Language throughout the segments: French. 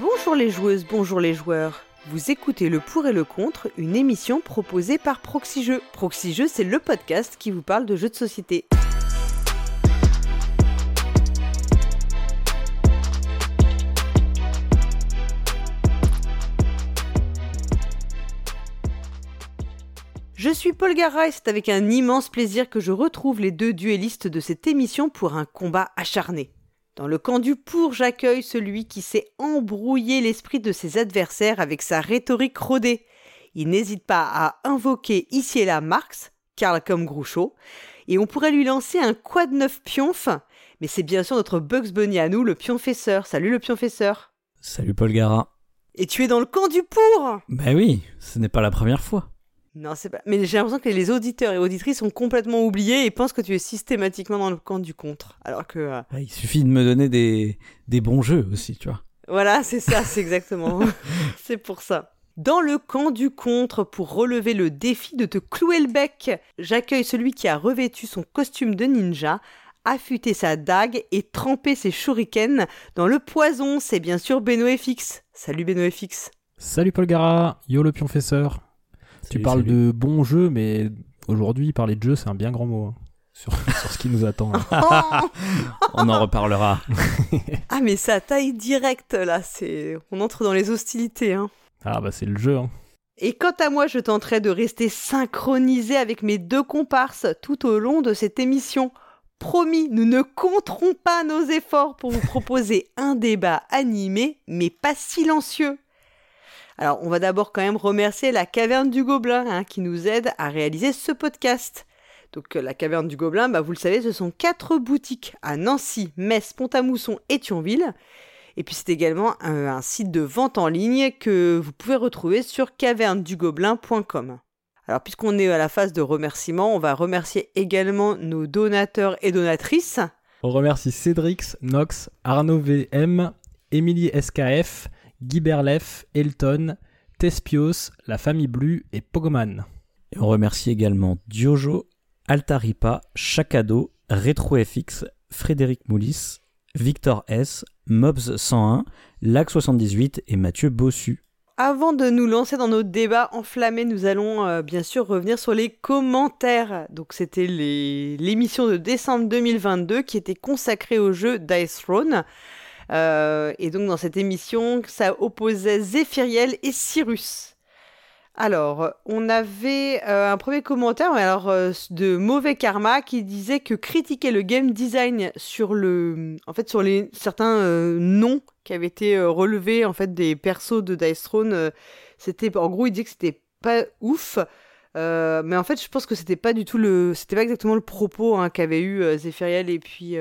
Bonjour les joueuses, bonjour les joueurs. Vous écoutez le pour et le contre, une émission proposée par Proxy Jeux. C'est le podcast qui vous parle de jeux de société. Je suis Paul Gara et c'est avec un immense plaisir que je retrouve les deux duellistes de cette émission pour un combat acharné. Dans le camp du pour, j'accueille celui qui sait embrouiller l'esprit de ses adversaires avec sa rhétorique rodée. Il n'hésite pas à invoquer ici et là Marx, Karl comme Groucho, et on pourrait lui lancer un quad neuf pionf, mais c'est bien sûr notre Bugs Bunny à nous, le pionfesseur. Salut le pionfesseur. Salut Paul Gara. Et tu es dans le camp du pour? Ben oui, ce n'est pas la première fois. Non, c'est pas. Mais j'ai l'impression que les auditeurs et auditrices sont complètement oubliés et pensent que tu es systématiquement dans le camp du contre. Alors que. euh, Ouais, il suffit de me donner des, des bons jeux aussi, tu vois. Voilà, c'est ça, c'est exactement. c'est pour ça. Dans le camp du contre, pour relever le défi de te clouer le bec, j'accueille celui qui a revêtu son costume de ninja, affûté sa dague et trempé ses shurikens dans le poison. C'est bien sûr Beno FX. Salut Beno FX. Salut Paul Gara, yo le pionfesseur. Tu parles de bons jeux, mais aujourd'hui, parler de jeux, c'est un bien grand mot. hein, sur, sur ce qui nous attend. hein. On en reparlera. ah mais ça taille direct là, c'est on entre dans les hostilités hein. Ah bah c'est le jeu. hein. Et quant à moi, je tenterai de rester synchronisé avec mes deux comparses tout au long de cette émission. Promis, nous ne compterons pas nos efforts pour vous proposer un débat animé, mais pas silencieux. Alors, on va d'abord quand même remercier la Caverne du Gobelin hein, qui nous aide à réaliser ce podcast. Donc, euh, la Caverne du Gobelin, bah, vous le savez, ce sont quatre boutiques à Nancy, Metz, Pont-à-Mousson et Thionville. Et puis c'est également un, un site de vente en ligne que vous pouvez retrouver sur cavernedugobelin.com. Alors puisqu'on est à la phase de remerciement, on va remercier également nos donateurs et donatrices. On remercie Cédrix, Nox, Arnaud VM, Émilie SKF, Guy Berlef, Elton, Tespios, La Famille Blue et Pogoman. Et on remercie également Diojo, Altaripa, Chacado, RetroFX, Frédéric Moulis, Victor S, Mobs101, Lac78 et Mathieu Bossu. Avant de nous lancer dans nos débats enflammés, nous allons euh, bien sûr revenir sur les commentaires. Donc c'était les- l'émission de décembre 2022 qui était consacrée au jeu Dice Throne. Euh, et donc dans cette émission, ça opposait Zéphiriel et Cyrus. Alors, on avait euh, un premier commentaire alors, euh, de Mauvais Karma qui disait que critiquer le game design sur le, en fait, sur les certains noms qui avaient été relevés en fait des persos de Dice Throne, c'était en gros il disait que c'était pas ouf. Mais en fait, je pense que c'était pas du tout le, c'était pas exactement le propos hein, qu'avait eu euh, Zéphiriel et puis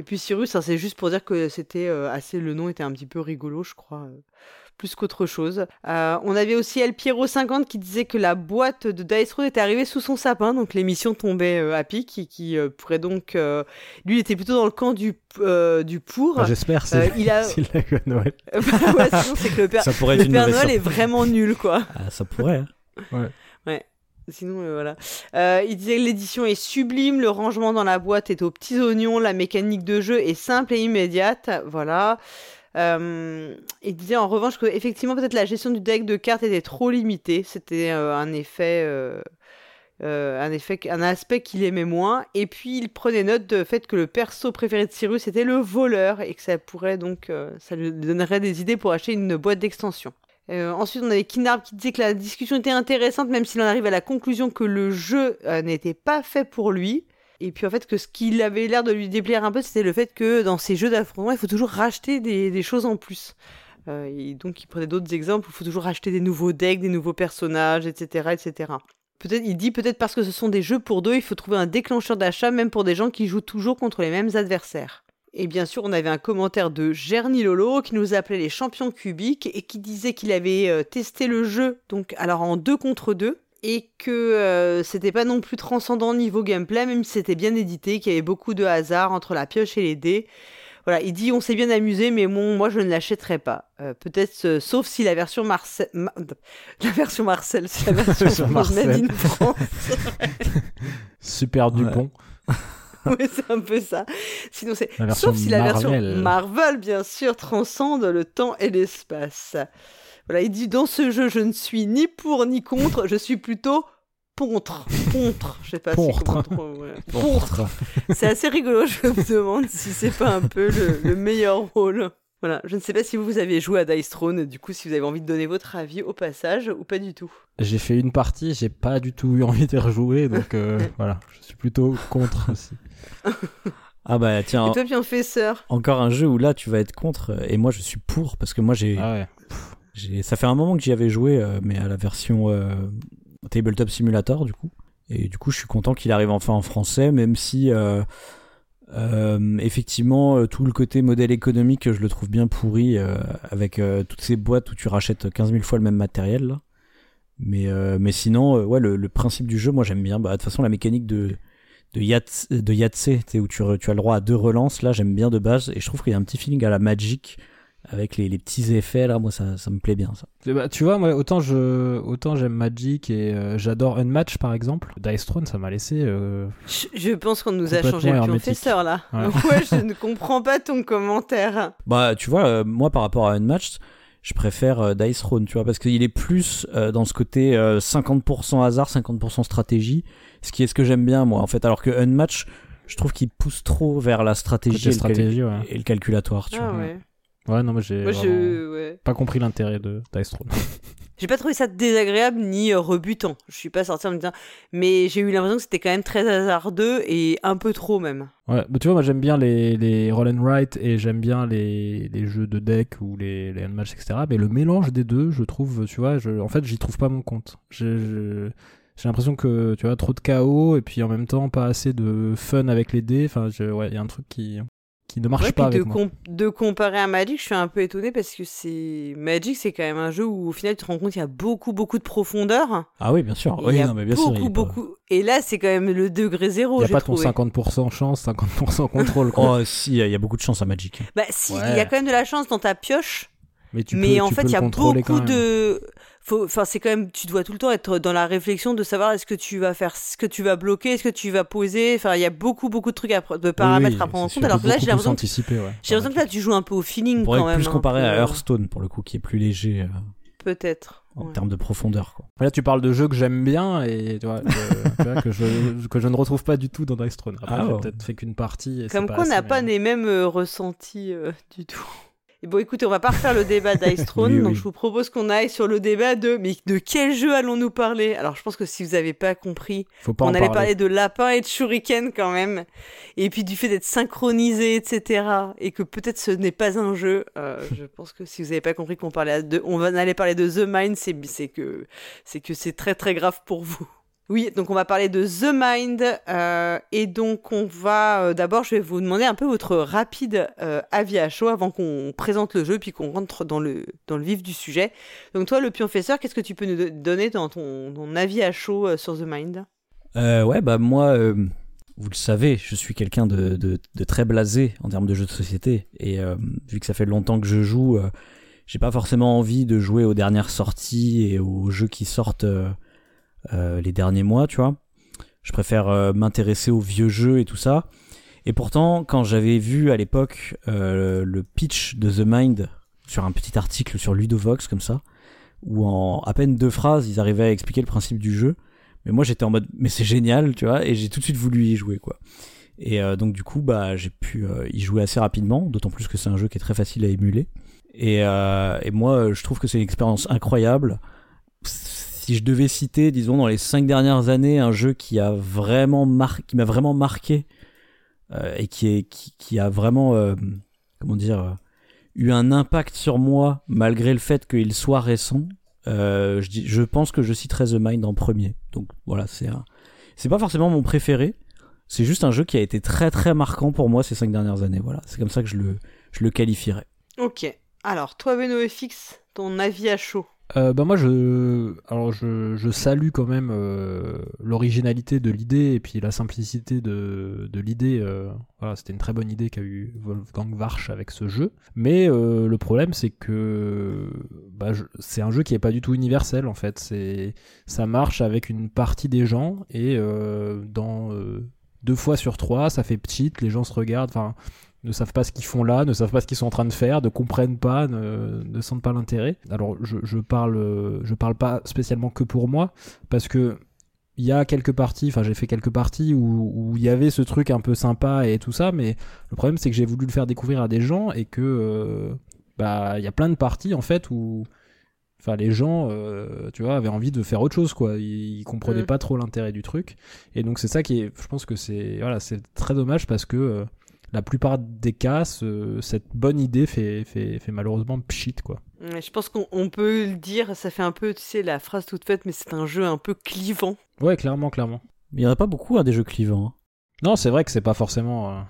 et puis Cyrus. hein, c'est juste pour dire que c'était euh, assez, le nom était un petit peu rigolo, je crois, euh, plus qu'autre chose. Euh, on avait aussi El Piero 50 qui disait que la boîte de Dice Throne était arrivée sous son sapin, donc l'émission tombait euh, à pic, et qui euh, pourrait donc, euh, lui, il était plutôt dans le camp du euh, du pour. Enfin, J'espère Euh, s'il il a- l'a eu à Noël. Bah ouais, sinon c'est que le Père, Ça pourrait être le une Père mauvaise Noël est vraiment nul, quoi. Ah, ça pourrait. hein. Sinon, euh, voilà. Euh, il disait que l'édition est sublime, le rangement dans la boîte est aux petits oignons, la mécanique de jeu est simple et immédiate. Voilà. Euh, il disait en revanche que effectivement peut-être la gestion du deck de cartes était trop limitée. C'était un effet, un aspect qu'il aimait moins. Et puis il prenait note du fait que le perso préféré de Cyrus était le voleur et que ça pourrait donc, ça lui donnerait des idées pour acheter une boîte d'extension. Euh, ensuite, on avait Kinarb qui disait que la discussion était intéressante, même s'il en arrive à la conclusion que le jeu euh, n'était pas fait pour lui. Et puis en fait, que ce qui avait l'air de lui déplaire un peu, c'était le fait que dans ces jeux d'affrontement, il faut toujours racheter des, des choses en plus. Euh, et donc, il prenait d'autres exemples où il faut toujours racheter des nouveaux decks, des nouveaux personnages, etc. etc. Peut-être, il dit peut-être parce que ce sont des jeux pour deux, il faut trouver un déclencheur d'achat, même pour des gens qui jouent toujours contre les mêmes adversaires. Et bien sûr, on avait un commentaire de Gerny Lolo qui nous appelait les champions cubiques et qui disait qu'il avait euh, testé le jeu, donc alors en deux contre deux, et que euh, c'était pas non plus transcendant niveau gameplay, même si c'était bien édité, qu'il y avait beaucoup de hasard entre la pioche et les dés. Voilà, il dit on s'est bien amusé, mais bon, moi je ne l'achèterai pas. Euh, Peut-être, euh, sauf si la version Marcel, Ma- la version Marcel, c'est la version Marcel. Made in France. Super Dupont. oui, c'est un peu ça. Sinon, c'est. Sauf si la version Marvel. Marvel, bien sûr, transcende le temps et l'espace. Voilà, il dit dans ce jeu, je ne suis ni pour ni contre, je suis plutôt contre. Contre. Je sais pas Contre. si ouais. Contre. C'est assez rigolo, je me demande si c'est pas un peu le, le meilleur rôle. Voilà, je ne sais pas si vous, vous avez joué à Dice Throne, du coup, si vous avez envie de donner votre avis au passage ou pas du tout. J'ai fait une partie, j'ai pas du tout eu envie de rejouer, donc euh, voilà, je suis plutôt contre aussi. Ah bah tiens, Et toi, Professeur encore un jeu où là tu vas être contre et moi je suis pour parce que moi j'ai, Ah ouais. j'ai- ça fait un moment que j'y avais joué euh, mais à la version euh, Tabletop Simulator du coup et du coup je suis content qu'il arrive enfin en français même si euh, effectivement euh, tout le côté modèle économique je le trouve bien pourri euh, avec toutes ces boîtes où tu rachètes 15 000 fois le même matériel là. mais mais sinon ouais le, principe du jeu moi j'aime bien bah de toute façon la mécanique de de Yats- de sais, où tu, tu as le droit à deux relances, là j'aime bien de base, et je trouve qu'il y a un petit feeling à la Magic, avec les, les petits effets, là, moi ça, ça me plaît bien ça. Bah, tu vois, moi, autant je, autant j'aime Magic et euh, j'adore Unmatch par exemple. Dice Throne, ça m'a laissé. euh, Je, je pense qu'on nous a changé le. Professeur là. Ouais. ouais, je ne comprends pas ton commentaire. Bah tu vois, euh, moi par rapport à Unmatched, je préfère euh, Dice Throne, tu vois, parce qu'il est plus euh, dans ce côté euh, 50% hasard, 50% stratégie, ce qui est ce que j'aime bien moi en fait, alors que Unmatched, je trouve qu'il pousse trop vers la stratégie, le ouais. et le calculatoire, tu Ah vois. Ouais. Non, mais j'ai Moi, vraiment je. Ouais. pas compris l'intérêt de Dice. J'ai pas trouvé ça désagréable ni euh, rebutant. Je suis pas sortie en me disant. Mais j'ai eu l'impression que c'était quand même très hasardeux et un peu trop même. Ouais, bah, tu vois, moi j'aime bien les, les roll and write et j'aime bien les, les jeux de deck ou les, les etc. Mais le mélange des deux, je trouve, tu vois, je, en fait, j'y trouve pas mon compte. J'ai l'impression que, tu vois, trop de chaos et puis en même temps pas assez de fun avec les dés. Enfin, je- ouais, il y a un truc qui, qui ne marche Ouais, pas de, avec moi. com- de comparer à Magic, je suis un peu étonnée parce que c'est. Magic, c'est quand même un jeu où au final tu te rends compte qu'il y a beaucoup, beaucoup de profondeur. Ah oui, bien sûr. Et Oui, il y a non, mais bien sûr. beaucoup, pas- beaucoup. Et là, c'est quand même le degré zéro. Il n'y a j'ai pas ton trouvé. 50% chance, 50% contrôle. Oh si, il y a- beaucoup de chance à Magic. Bah, si, il Ouais. y a quand même de la chance dans ta pioche. mais tu mais peux, en tu fait, il y a beaucoup même. de. Faut... Enfin, c'est quand même. Tu dois tout le temps être dans la réflexion de savoir est-ce que tu vas faire ce que tu vas bloquer, est-ce que tu vas poser. Enfin, il y a beaucoup, beaucoup de trucs à... de paramètres oui, à prendre en compte. Alors que là, j'ai l'impression que... ouais. j'ai l'impression que là, tu joues un peu au feeling On pourrait quand même. plus comparer peu, à euh, Hearthstone pour le coup, qui est plus léger euh, Peut-être. en ouais. termes de profondeur. Quoi. Là, tu parles de jeux que j'aime bien et tu vois, que, tu vois, que, je, que je ne retrouve pas du tout dans Dice Throne. Après, Ah, j'ai ouais. peut-être fait qu'une partie. Et Comme on n'a pas mais- les mêmes euh, ressentis euh, du tout. Et bon, écoutez, on va pas refaire le débat d'Ice Throne, Oui, donc oui. je vous propose qu'on aille sur le débat de mais de quel jeu allons-nous parler? Alors, je pense que si vous n'avez pas compris, Faut pas on allait parler. parler de lapin et de shuriken quand même, et puis du fait d'être synchronisé, etc. Et que peut-être ce n'est pas un jeu. euh, je pense que si vous n'avez pas compris qu'on parlait de, on aller parler de The Mind, c'est que c'est que c'est très très grave pour vous. Oui, donc on va parler de The Mind, euh, et donc on va euh, d'abord, je vais vous demander un peu votre rapide euh, avis à chaud avant qu'on présente le jeu, puis qu'on rentre dans le dans le vif du sujet. Donc toi, le pionfesseur, qu'est-ce que tu peux nous do- donner dans ton, avis à chaud sur The Mind? Ouais, bah moi, vous le savez, je suis quelqu'un de, de, de très blasé en termes de jeux de société. Et vu que ça fait longtemps que je joue, j'ai pas forcément envie de jouer aux dernières sorties et aux jeux qui sortent les derniers mois, tu vois. Je préfère euh, m'intéresser aux vieux jeux et tout ça. Et pourtant, quand j'avais vu à l'époque euh, le pitch de The Mind sur un petit article sur Ludovox comme ça, où en à peine deux phrases, ils arrivaient à expliquer le principe du jeu. Mais moi j'étais en mode mais c'est génial, tu vois, et j'ai tout de suite voulu y jouer quoi. Et euh, donc du coup bah j'ai pu euh, y jouer assez rapidement, d'autant plus que c'est un jeu qui est très facile à émuler. Euh, et moi je trouve que c'est une expérience incroyable. Si je devais citer, disons dans les cinq dernières années, un jeu qui a vraiment qui m'a vraiment marqué euh, et qui a vraiment euh, eu un impact sur moi malgré le fait qu'il soit récent. Euh, je, pense que je citerai The Mind en premier. Donc voilà, c'est pas forcément mon préféré. C'est juste un jeu qui a été très très marquant pour moi ces cinq dernières années. Voilà, c'est comme ça que je le, je le qualifierais. Ok. Alors, toi, Beno FX, ton avis à chaud Euh, bah moi je alors je, salue quand même euh, l'originalité de l'idée et puis la simplicité de, l'idée euh, voilà c'était une très bonne idée qu'a eu Wolfgang Warsch avec ce jeu. Mais euh, le problème c'est que bah, c'est un jeu qui est pas du tout universel en fait. C'est ça marche avec une partie des gens et dans deux fois sur trois, ça fait petite, les gens se regardent, enfin, ne savent pas ce qu'ils font là, ne savent pas ce qu'ils sont en train de faire, ne comprennent pas, ne, ne sentent pas l'intérêt. Alors, je, je parle, je parle pas spécialement que pour moi, parce que il y a quelques parties, enfin j'ai fait quelques parties où, où il y avait ce truc un peu sympa et tout ça, mais le problème c'est que j'ai voulu le faire découvrir à des gens et que euh, bah il y a plein de parties en fait où enfin les gens euh, tu vois avaient envie de faire autre chose quoi, ils, ils comprenaient Mm. pas trop l'intérêt du truc et donc c'est ça qui est, je pense que c'est voilà c'est très dommage parce que euh, la plupart des cas, ce- cette bonne idée fait, fait, fait malheureusement pchit quoi. Ouais, Je pense qu'on on peut le dire, ça fait un peu, tu sais, la phrase toute faite, mais c'est un jeu un peu clivant. Ouais, clairement, clairement. Mais il y en a pas beaucoup hein, des jeux clivants. hein. Non, c'est vrai que c'est pas forcément. euh,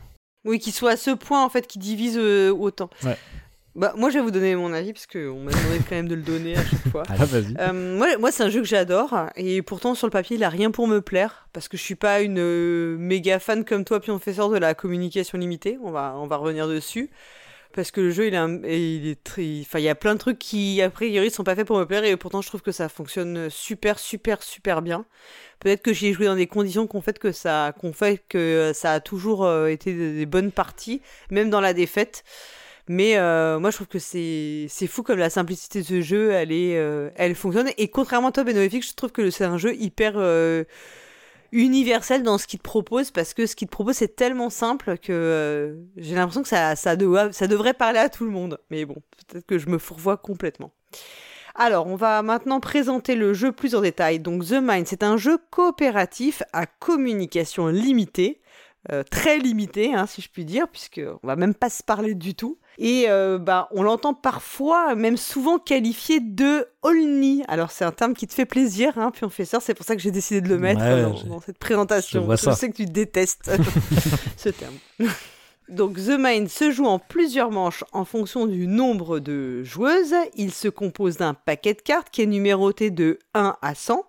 Oui, qui soit à ce point, en fait, qui divise euh, autant. Ouais. Bah, moi, je vais vous donner mon avis, parce qu'on m'a demandé quand même de le donner à chaque fois. Ah, vas-y. Euh, moi, moi c'est un jeu que j'adore et pourtant sur le papier il a rien pour me plaire parce que je suis pas une euh, méga fan comme toi professeur de la communication limitée. On va on va revenir dessus parce que le jeu il un- et il est très enfin il y a plein de trucs qui a priori sont pas faits pour me plaire et pourtant je trouve que ça fonctionne super super super bien. Peut-être que j'y ai joué dans des conditions qu'on fait que ça qu'on fait que ça a toujours euh, été des bonnes parties même dans la défaite. Mais euh, moi, je trouve que c'est fou comme la simplicité de ce jeu, elle est, euh, elle fonctionne. Et contrairement à toi, Benoît je trouve que c'est un jeu hyper euh, universel dans ce qu'il te propose, parce que ce qu'il te propose c'est tellement simple que j'ai l'impression que ça, ça, devrait parler à tout le monde. Mais bon, peut-être que je me fourvoie complètement. Alors, on va maintenant présenter le jeu plus en détail. Donc, The Mind, c'est un jeu coopératif à communication limitée. très limité, hein, si je puis dire, puisque on va même pas se parler du tout. Et euh, bah, on l'entend parfois, même souvent qualifié de Olni. Alors c'est un terme qui te fait plaisir, hein, puis on fait ça, c'est pour ça que j'ai décidé de le mettre Ouais, dans, cette présentation. je ça. sais que tu détestes ce terme. Donc The Mind se joue en plusieurs manches en fonction du nombre de joueuses. Il se compose d'un paquet de cartes qui est numéroté de 1 à 100.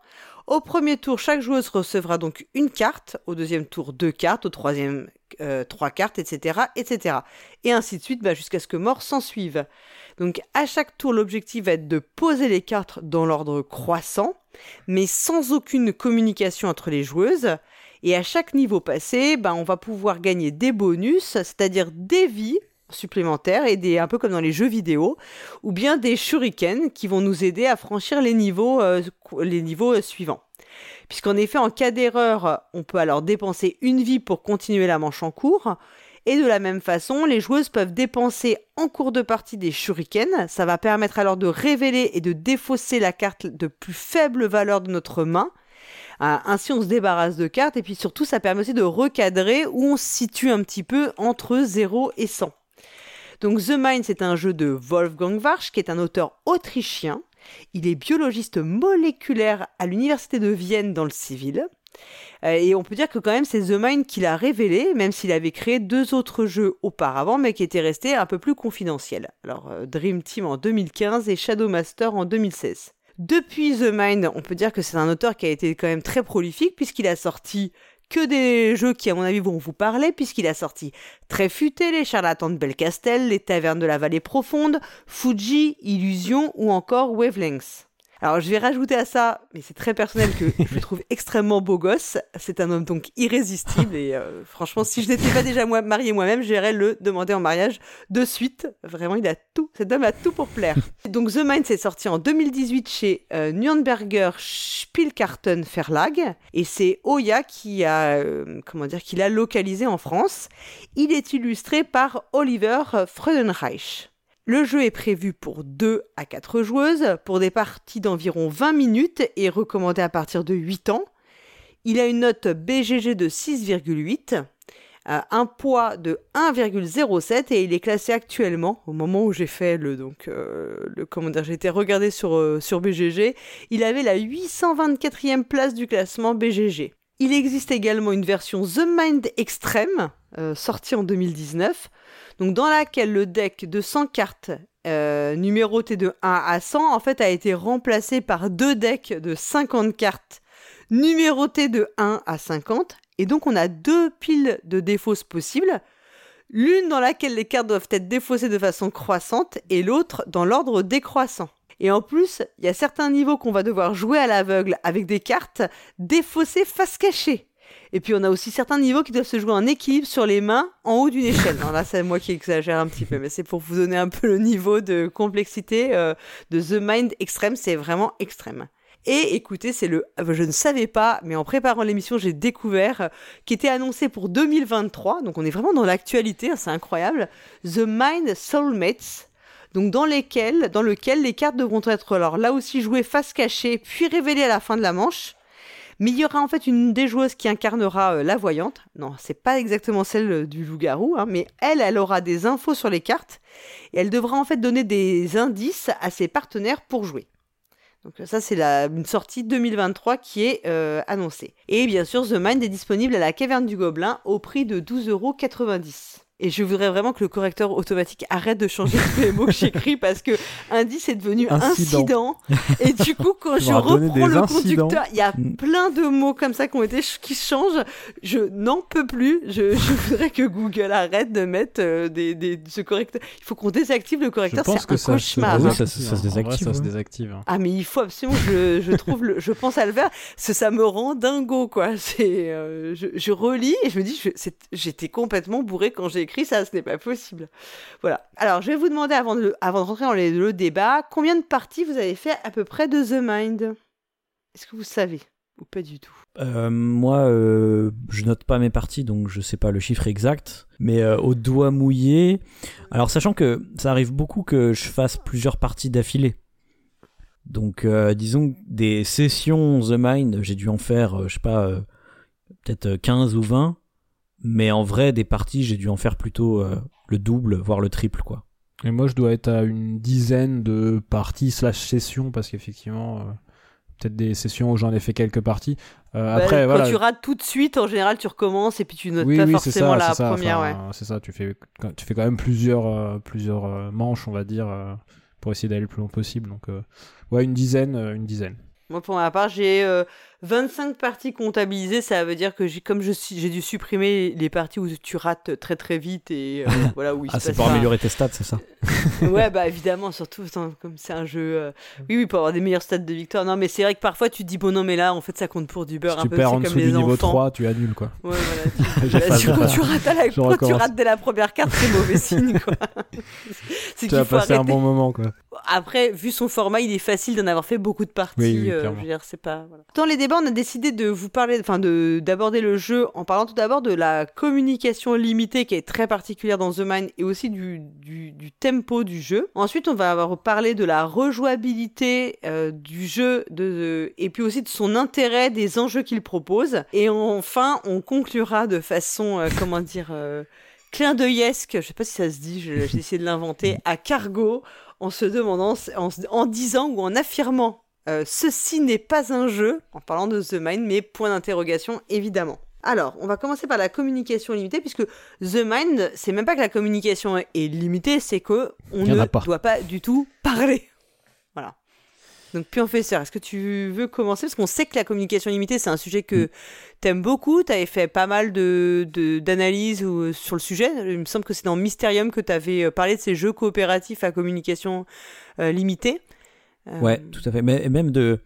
Au premier tour, chaque joueuse recevra donc une carte, au deuxième tour deux cartes, au troisième euh, trois cartes, etc., etc. Et ainsi de suite bah, jusqu'à ce que mort s'en suive. Donc à chaque tour, l'objectif va être de poser les cartes dans l'ordre croissant, mais sans aucune communication entre les joueuses. Et à chaque niveau passé, bah, on va pouvoir gagner des bonus, c'est-à-dire des vies supplémentaires et des un peu comme dans les jeux vidéo ou bien des shurikens qui vont nous aider à franchir les niveaux euh, les niveaux suivants. Puisqu'en effet en cas d'erreur, on peut alors dépenser une vie pour continuer la manche en cours et de la même façon, les joueuses peuvent dépenser en cours de partie des shurikens, ça va permettre alors de révéler et de défausser la carte de plus faible valeur de notre main. Euh, ainsi, on se débarrasse de cartes et puis surtout, ça permet aussi de recadrer où on se situe un petit peu entre 0 et 100. Donc The Mind, c'est un jeu de Wolfgang Warsch, qui est un auteur autrichien. Il est biologiste moléculaire à l'université de Vienne dans le civil. Euh, et on peut dire que quand même c'est The Mind qui l'a révélé, même s'il avait créé deux autres jeux auparavant, mais qui étaient restés un peu plus confidentiels. Alors euh, Dream Team en 2015 et Shadow Master en 2016. Depuis The Mind, on peut dire que c'est un auteur qui a été quand même très prolifique puisqu'il a sorti que des jeux qui, à mon avis, vont vous parler, puisqu'il a sorti Très Futé, Les Charlatans de Belcastel, Les Tavernes de la Vallée Profonde, Fuji, Illusion ou encore Wavelengths. Alors je vais rajouter à ça, mais c'est très personnel que je le trouve extrêmement beau gosse. C'est un homme donc irrésistible et euh, franchement, si je n'étais pas déjà moi, mariée moi-même, j'irais le demander en mariage de suite. Vraiment, il a tout. Cet homme a tout pour plaire. Donc The Mind s'est sorti en 2018 chez euh, Nürnberger Spielkarten Verlag et c'est Oya qui a euh, comment dire qui l'a localisé en France. Il est illustré par Oliver Freudenreich. Le jeu est prévu pour 2 à 4 joueuses, pour des parties d'environ 20 minutes et recommandé à partir de 8 ans. Il a une note BGG de 6,8, euh, un poids de 1,07 et il est classé actuellement, au moment où j'ai fait le, donc, euh, le comment dire, j'ai été regardé sur, euh, sur BGG, il avait la 824e place du classement BGG. Il existe également une version The Mind Extreme, sortie en 2019, donc dans laquelle le deck de 100 cartes euh, numérotées de 1 à 100 en fait a été remplacé par deux decks de 50 cartes numérotées de 1 à 50 et donc on a deux piles de défausses possibles, l'une dans laquelle les cartes doivent être défaussées de façon croissante et l'autre dans l'ordre décroissant. Et en plus, il y a certains niveaux qu'on va devoir jouer à l'aveugle avec des cartes défaussées face cachée. Et puis on a aussi certains niveaux qui doivent se jouer en équilibre sur les mains en haut d'une échelle. Alors là, c'est moi qui exagère un petit peu, mais c'est pour vous donner un peu le niveau de complexité euh, de The Mind extrême. C'est vraiment extrême. Et écoutez, c'est le, je ne savais pas, mais en préparant l'émission, j'ai découvert, euh, qui était annoncé pour 2023, donc on est vraiment dans l'actualité, hein, c'est incroyable, The Mind Soulmates, donc dans lesquels, dans lequel les cartes devront être alors là aussi jouées face cachée, puis révélées à la fin de la manche. Mais il y aura en fait une des joueuses qui incarnera euh, la voyante. Non, c'est pas exactement celle euh, du loup-garou, hein, mais elle, elle aura des infos sur les cartes et elle devra en fait donner des indices à ses partenaires pour jouer. Donc ça, c'est une sortie 2023 qui est euh, annoncée. Et bien sûr, The Mind est disponible à la Caverne du Gobelin au prix de 12,90€. Et je voudrais vraiment que le correcteur automatique arrête de changer tous les mots que j'écris parce que indice est devenu incident. Et du coup, quand je reprends le conducteur, il y a mm. plein de mots comme ça qui ont été qui changent. Je n'en peux plus. Je, je, voudrais que Google arrête de mettre euh, des, des, ce correcteur. Il faut qu'on désactive le correcteur. C'est un que ça cauchemar. Se... Oui, ça, ça, se désactive. ça se désactive. Ah mais il faut absolument. Je, je trouve. Le... je pense à le faire. Ça, ça me rend dingo quoi. C'est. Euh, je, je, relis et je me dis. J'étais complètement bourré quand j'ai ça, ce n'est pas possible. Voilà. Alors, je vais vous demander, avant de, avant de rentrer dans le débat, combien de parties vous avez fait à peu près de The Mind? Est-ce que vous savez? Ou pas du tout? Euh, Moi, euh, je note pas mes parties, donc je sais pas le chiffre exact. Mais euh, au doigt mouillé, alors sachant que ça arrive beaucoup que je fasse plusieurs parties d'affilée. Donc, disons des sessions The Mind, j'ai dû en faire, je sais pas, peut-être 15 ou 20. Mais en vrai, des parties, j'ai dû en faire plutôt euh, le double, voire le triple, quoi. Et moi, je dois être à une dizaine de parties slash sessions, parce qu'effectivement, euh, peut-être des sessions où j'en ai fait quelques parties. Euh, bah, après, quand tu rates tout de suite, en général, tu recommences et puis tu notes pas forcément la première. ouais. C'est ça, tu fais, tu fais quand même plusieurs, plusieurs manches, on va dire, pour essayer d'aller le plus loin possible. Donc, ouais, une dizaine, une dizaine. Moi, pour ma part, j'ai 25 parties comptabilisées, ça veut dire que j'ai, comme je j'ai dû supprimer les parties où tu rates très très vite et euh, voilà où il Ah, c'est pour améliorer tes stats, c'est ça Ouais, bah évidemment, surtout comme c'est un jeu. Euh, oui, oui, pour avoir des meilleurs stats de victoire. Non, mais c'est vrai que parfois tu te dis, bon, non, mais là, en fait, ça compte pour du beurre si un tu perds en dessous du niveau 3, tu annules quoi. Ouais, voilà. Tu, quand tu rates, à la... tu rates dès la première carte, c'est mauvais signe quoi. tu vas passer un bon moment quoi. Après, vu son format, il est facile d'en avoir fait beaucoup de parties. Oui, euh, je veux dire, c'est pas. Voilà. Dans les débats, on a décidé de vous parler, enfin, de d'aborder le jeu en parlant tout d'abord de la communication limitée qui est très particulière dans The Mind et aussi du, du, tempo du jeu. Ensuite, on va avoir parlé de la rejouabilité euh, du jeu et puis aussi de son intérêt, des enjeux qu'il propose. Et enfin, on conclura de façon, euh, comment dire, clin d'œilesque, je sais pas si ça se dit, j'ai essayé de l'inventer, à Cargo en se demandant, en, disant ou en affirmant euh, ceci n'est pas un jeu, en parlant de The Mind, mais point d'interrogation évidemment. Alors, on va commencer par la communication limitée, puisque The Mind, c'est même pas que la communication est limitée, c'est que on ne doit pas du tout parler. Voilà. Donc, Professeur, est-ce que tu veux commencer? Parce qu'on sait que la communication limitée, c'est un sujet que mm. tu aimes beaucoup. Tu avais fait pas mal d'analyses de, d'analyses euh, sur le sujet. Il me semble que c'est dans Mysterium que tu avais euh, parlé de ces jeux coopératifs à communication euh, limitée. Ouais, tout à fait. Mais même de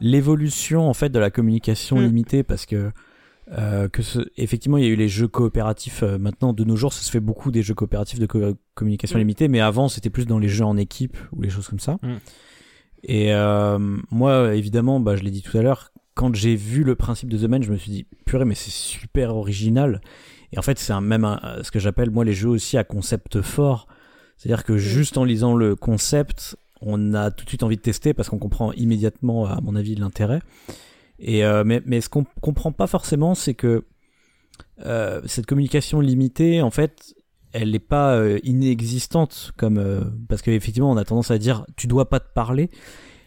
l'évolution en fait de la communication mm. limitée, parce que que effectivement il y a eu les jeux coopératifs maintenant de nos jours ça se fait beaucoup des jeux coopératifs de communication mm. limitée mais avant c'était plus dans les jeux en équipe ou les choses comme ça et euh, moi, évidemment, bah, je l'ai dit tout à l'heure, quand j'ai vu le principe de The Man, je me suis dit, purée, mais c'est super original. Et en fait, c'est un, même ce que j'appelle, moi, les jeux aussi à concept fort. C'est-à-dire que juste en lisant le concept, on a tout de suite envie de tester parce qu'on comprend immédiatement, à mon avis, l'intérêt. Et euh, mais, ce qu'on comprend pas forcément, c'est que euh, cette communication limitée, en fait, elle n'est pas euh, inexistante comme parce qu'effectivement on a tendance à dire tu dois pas te parler.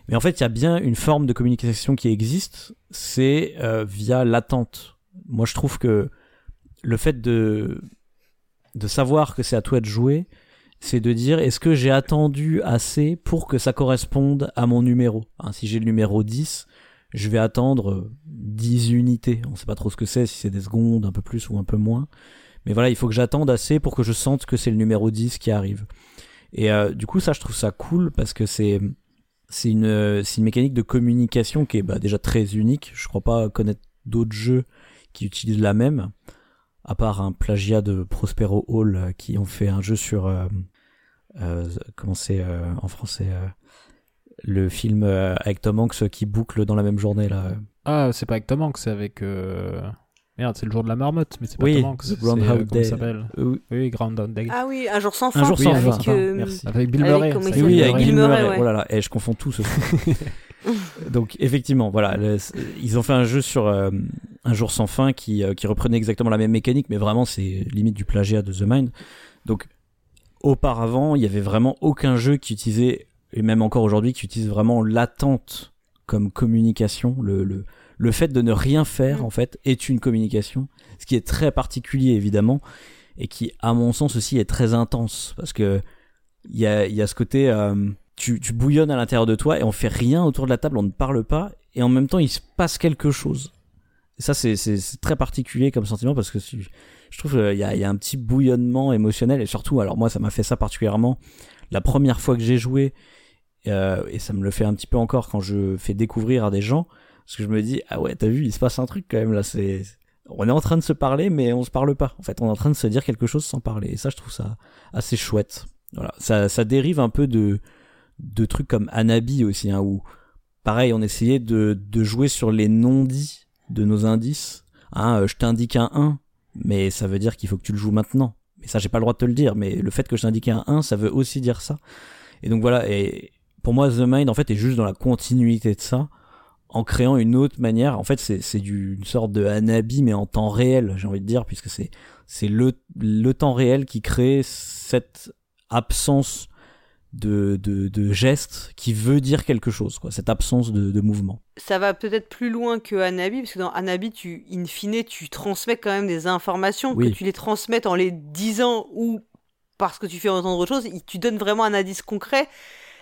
Mais en fait il y a bien une forme de communication qui existe. C'est via l'attente. Moi je trouve que le fait de de savoir que c'est à toi de jouer c'est de dire est-ce que j'ai attendu assez pour que ça corresponde à mon numéro hein, si j'ai le numéro 10 je vais attendre 10 unités on sait pas trop ce que c'est si c'est des secondes un peu plus ou un peu moins mais voilà, il faut que j'attende assez pour que je sente que c'est le numéro 10 qui arrive. Et euh, du coup, ça, je trouve ça cool parce que c'est c'est une, une mécanique de communication qui est bah, déjà très unique. Je crois pas connaître d'autres jeux qui utilisent la même, à part un plagiat de Prospero Hall euh, qui ont fait un jeu sur euh, euh, comment c'est euh, en français euh, le film euh, avec Tom Hanks qui boucle dans la même journée là. Ah, c'est pas avec Tom Hanks, c'est avec. euh, Merde, c'est le jour de la marmotte, mais c'est pas Oui, Tom Hanks. Groundhog euh, Day. s'appelle Euh, Oui, Groundhog Day. Ah oui, un jour sans fin. Un jour Oui, sans fin. fin. euh, Merci. Avec Bill Avec- Murray. ça, oui, s'appelle avec Bill Murray, Murray. ouais. Oh là là, eh, je confonds tout ce. Donc effectivement, voilà, le- ils ont fait un jeu sur euh, un jour sans fin qui, euh, qui reprenait exactement la même mécanique, mais vraiment c'est limite du plagiat de The Mind. Donc auparavant, il y avait vraiment aucun jeu qui utilisait, et même encore aujourd'hui, qui utilise vraiment l'attente comme communication. Le, le, le fait de ne rien faire Mm. en fait est une communication, ce qui est très particulier évidemment, et qui à mon sens aussi est très intense parce que il y a, il y a ce côté euh, tu, tu bouillonnes à l'intérieur de toi et on fait rien autour de la table, on ne parle pas et en même temps il se passe quelque chose. Et ça c'est c'est c'est très particulier comme sentiment parce que tu- je trouve qu'il y a, il y a un petit bouillonnement émotionnel et surtout alors moi ça m'a fait ça particulièrement. La première fois que j'ai joué euh, et ça me le fait un petit peu encore quand je fais découvrir à des gens parce que je me dis ah ouais t'as vu il se passe un truc quand même là c'est on est en train de se parler mais on se parle pas. En fait on est en train de se dire quelque chose sans parler et ça je trouve ça assez chouette. Voilà. Ça ça dérive un peu de de trucs comme Anabi aussi hein, où pareil on essayait de de jouer sur les non-dits de nos indices. Hein, euh, je t'indique un 1 mais ça veut dire qu'il faut que tu le joues maintenant mais ça j'ai pas le droit de te le dire mais le fait que je t'indique un 1 ça veut aussi dire ça et donc voilà et pour moi The Mind en fait est juste dans la continuité de ça en créant une autre manière. En fait, c'est une sorte de Hanabi, mais en temps réel, j'ai envie de dire, puisque c'est c'est le le temps réel qui crée cette absence de de, de geste qui veut dire quelque chose, quoi. Cette absence de, de mouvement. Ça va peut-être plus loin que Anabi, parce que dans Anabi, tu, in fine, tu transmets quand même des informations, Oui. que tu les transmettes en les disant ou parce que tu fais entendre autre chose, tu donnes vraiment un indice concret.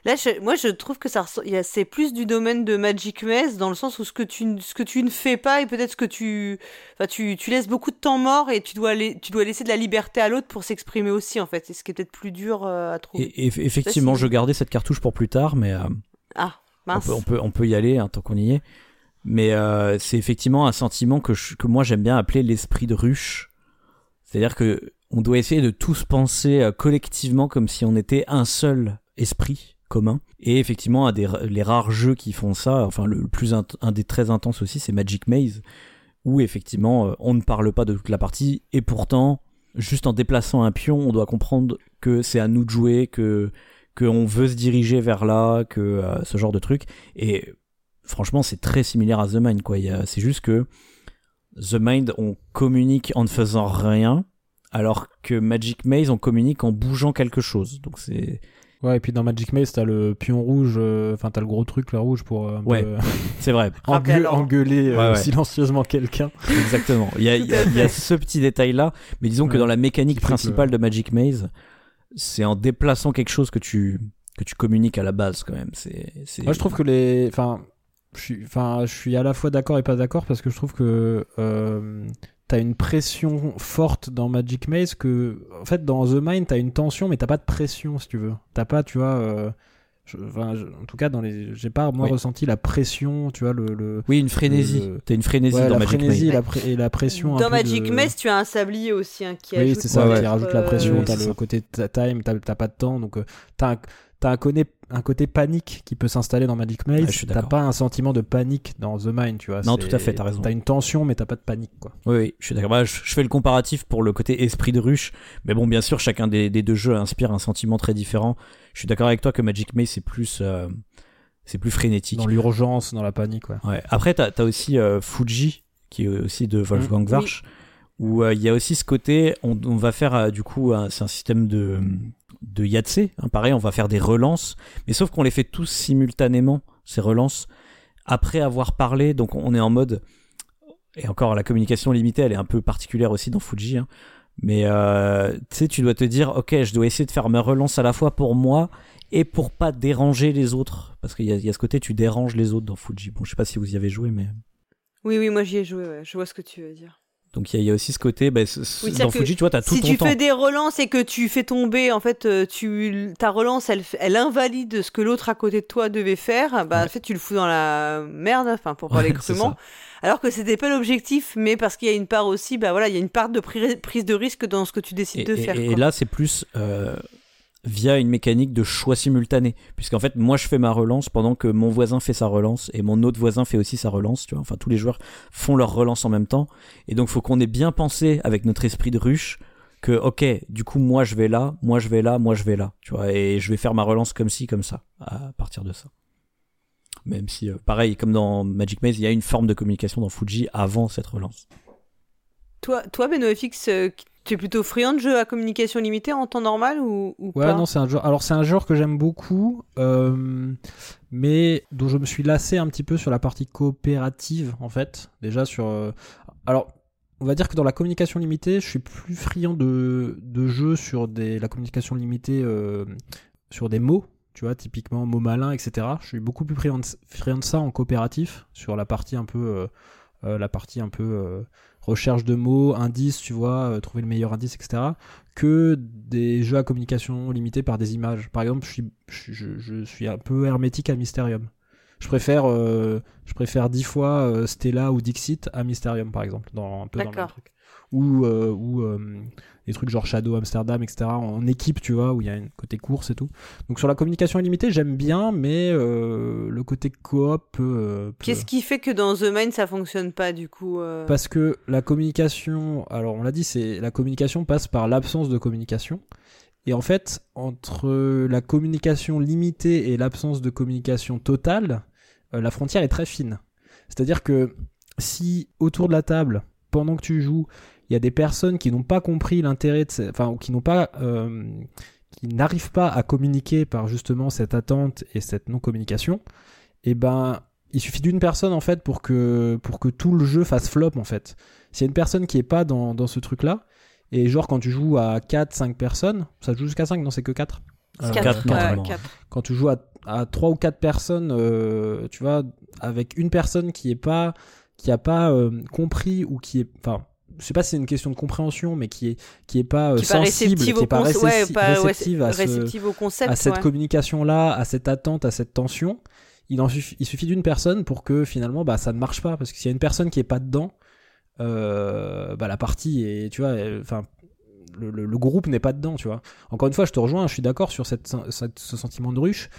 Là, je- moi, je trouve que ça c'est plus du domaine de Magic Maze, dans le sens où ce que tu, ce que tu ne fais pas, et peut-être ce que tu, enfin, tu, tu laisses beaucoup de temps mort, et tu dois, tu dois laisser de la liberté à l'autre pour s'exprimer aussi, en fait. C'est ce qui est peut-être plus dur euh, à trouver. Et, et effectivement, je gardais cette cartouche pour plus tard, mais euh, Ah, on mince. peut, on peut on peut y aller hein, tant qu'on y est. Mais euh, c'est effectivement un sentiment que je- que moi j'aime bien appeler l'esprit de ruche. C'est-à-dire que on doit essayer de tous penser collectivement comme si on était un seul esprit commun. Et effectivement, un des les rares jeux qui font ça, enfin le plus un des très intenses aussi, c'est Magic Maze, où effectivement euh, on ne parle pas de toute la partie et pourtant juste en déplaçant un pion, on doit comprendre que c'est à nous de jouer, que qu'on veut se diriger vers là, que euh, ce genre de truc. Et franchement, c'est très similaire à The Mind, quoi. C'est juste que The Mind, on communique en ne faisant rien, alors que Magic Maze, on communique en bougeant quelque chose. Donc c'est Ouais, et puis dans Magic Maze, t'as le pion rouge, euh, enfin t'as le gros truc là rouge pour euh, Ouais. euh, c'est vrai, engue- engueuler euh, Ouais, ouais. silencieusement quelqu'un. exactement. Il y a, il y a- y a ce petit détail-là, mais disons que dans la mécanique principale de Magic Maze, c'est en déplaçant quelque chose que tu que tu communiques à la base quand même. C'est c'est- Moi, je trouve que les. Enfin, je suis, enfin, je suis à la fois d'accord et pas d'accord parce que je trouve que euh, t'as une pression forte dans Magic Maze que, en fait, dans The Mind, t'as une tension, mais t'as pas de pression, si tu veux. T'as pas, tu vois. euh, je- enfin, je- en tout cas, dans les, j'ai pas moi Oui. ressenti la pression, tu vois, le. le oui, une frénésie. le- T'as une frénésie ouais, dans la Magic frénésie Maze. et la, pré- et la pression. Dans Magic de... Maze, tu as un sablier aussi hein, qui Oui, ajoute c'est ça, Ouais, qui ouais. rajoute la pression. euh, t'as le ça. côté ta- time, t'as t'as pas de temps, donc euh, t'as un, t'as un, côté, un côté panique qui peut s'installer dans Magic Maze. Ouais, t'as pas un sentiment de panique dans The Mind, tu vois. Non, tout à fait, t'as raison. T'as une tension, mais t'as pas de panique, quoi. Oui, oui, je suis d'accord. Bah, je, je fais le comparatif pour le côté esprit de ruche, mais bon, bien sûr, chacun des, des deux jeux inspire un sentiment très différent. Je suis d'accord avec toi que Magic Maze c'est plus, euh, c'est plus frénétique. Dans l'urgence, dans la panique, ouais. Ouais. Après, t'as as aussi euh, Fuji, qui est aussi de Wolfgang Mm. Warsch, où euh, il y a aussi ce côté, on, on va faire du coup, c'est un système de de Yahtzee, hein, pareil, on va faire des relances, mais sauf qu'on les fait tous simultanément, ces relances, après avoir parlé, donc on est en mode, et encore la communication limitée, elle est un peu particulière aussi dans Fuji, hein, mais euh, tu sais, tu dois te dire, ok, je dois essayer de faire ma relance à la fois pour moi et pour pas déranger les autres, parce qu'il y, a- ce côté, tu déranges les autres dans Fuji. Bon, je sais pas si vous y avez joué, mais Oui, oui, moi j'y ai joué, je vois ce que tu veux dire. Donc il y, a aussi ce côté, bah, dans Fuji, tu vois, as tout si ton tu temps. fais des relances et que tu fais tomber, en fait, euh, tu, ta relance, elle, elle invalide ce que l'autre à côté de toi devait faire, bah, en fait, tu le fous dans la merde, enfin, pour parler crûment. Alors que c'était pas l'objectif, mais parce qu'il y a une part aussi, bah voilà, il y a une part de prise de risque dans ce que tu décides de faire. Et, là, c'est plus euh, via une mécanique de choix simultané. Puisqu'en fait, moi, je fais ma relance pendant que mon voisin fait sa relance et mon autre voisin fait aussi sa relance. Tu vois, enfin, tous les joueurs font leur relance en même temps. Et donc, faut qu'on ait bien pensé avec notre esprit de ruche que, ok, du coup, moi, je vais là, moi, je vais là, moi, je vais là. Tu vois, et je vais faire ma relance comme ci, comme ça, à partir de ça. Même si, euh, pareil, comme dans Magic Maze, il y a une forme de communication dans Fuji avant cette relance. Toi, toi BenoFX, euh, tu es plutôt friand de jeux à communication limitée en temps normal ou, ou ouais, non, c'est un genre. Alors c'est un genre que j'aime beaucoup, euh, mais dont je me suis lassé un petit peu sur la partie coopérative en fait. Déjà sur. Euh, alors, on va dire que dans la communication limitée, je suis plus friand de, de jeux sur des, la communication limitée euh, sur des mots. Tu vois, typiquement mots malins, etc. Je suis beaucoup plus friand de, friand de ça en coopératif sur la partie un peu, la partie un peu recherche de mots, indices, tu vois, euh, trouver le meilleur indice, etc., que des jeux à communication limités par des images. Par exemple, je suis, je, suis un peu hermétique à Mysterium. Je préfère, euh, je préfère dix fois euh, Stella ou Dixit à Mysterium, par exemple, dans un peu dans le truc ou, euh, ou euh, des trucs genre Shadow Amsterdam, etc. en équipe, tu vois, où il y a un côté course et tout. Donc sur la communication illimitée, j'aime bien, mais euh, le côté coop peut. Qu'est-ce qui fait que dans The Mind ça fonctionne pas du coup Parce que la communication, alors on l'a dit, c'est la communication passe par l'absence de communication. Et en fait, entre la communication limitée et l'absence de communication totale, la frontière est très fine. C'est-à-dire que si autour de la table, pendant que tu joues, il y a des personnes qui n'ont pas compris l'intérêt de, enfin, ou qui n'ont pas, euh, qui n'arrivent pas à communiquer par justement cette attente et cette non-communication, et eh ben, il suffit d'une personne en fait pour que, pour que tout le jeu fasse flop en fait. S'il y a une personne qui est pas dans, dans ce truc-là, et genre quand tu joues à 4, 5 personnes, ça joue jusqu'à 5, non c'est que 4 4, euh, Quand tu joues à, à 3 ou 4 personnes, euh, tu vois, avec une personne qui est pas qui a pas compris ou qui est enfin je sais pas si c'est une question de compréhension, mais qui est qui est pas sensible, qui est pas, réceptive, à, au concept, à cette communication-là, à cette attente, à cette tension. Il, en suffit, il suffit d'une personne pour que finalement bah, ça ne marche pas. Parce que s'il y a une personne qui est pas dedans, euh, bah, la partie est, tu vois, enfin, le, le, groupe n'est pas dedans, tu vois. Encore une fois, je te rejoins, je suis d'accord sur cette, ce sentiment de ruche.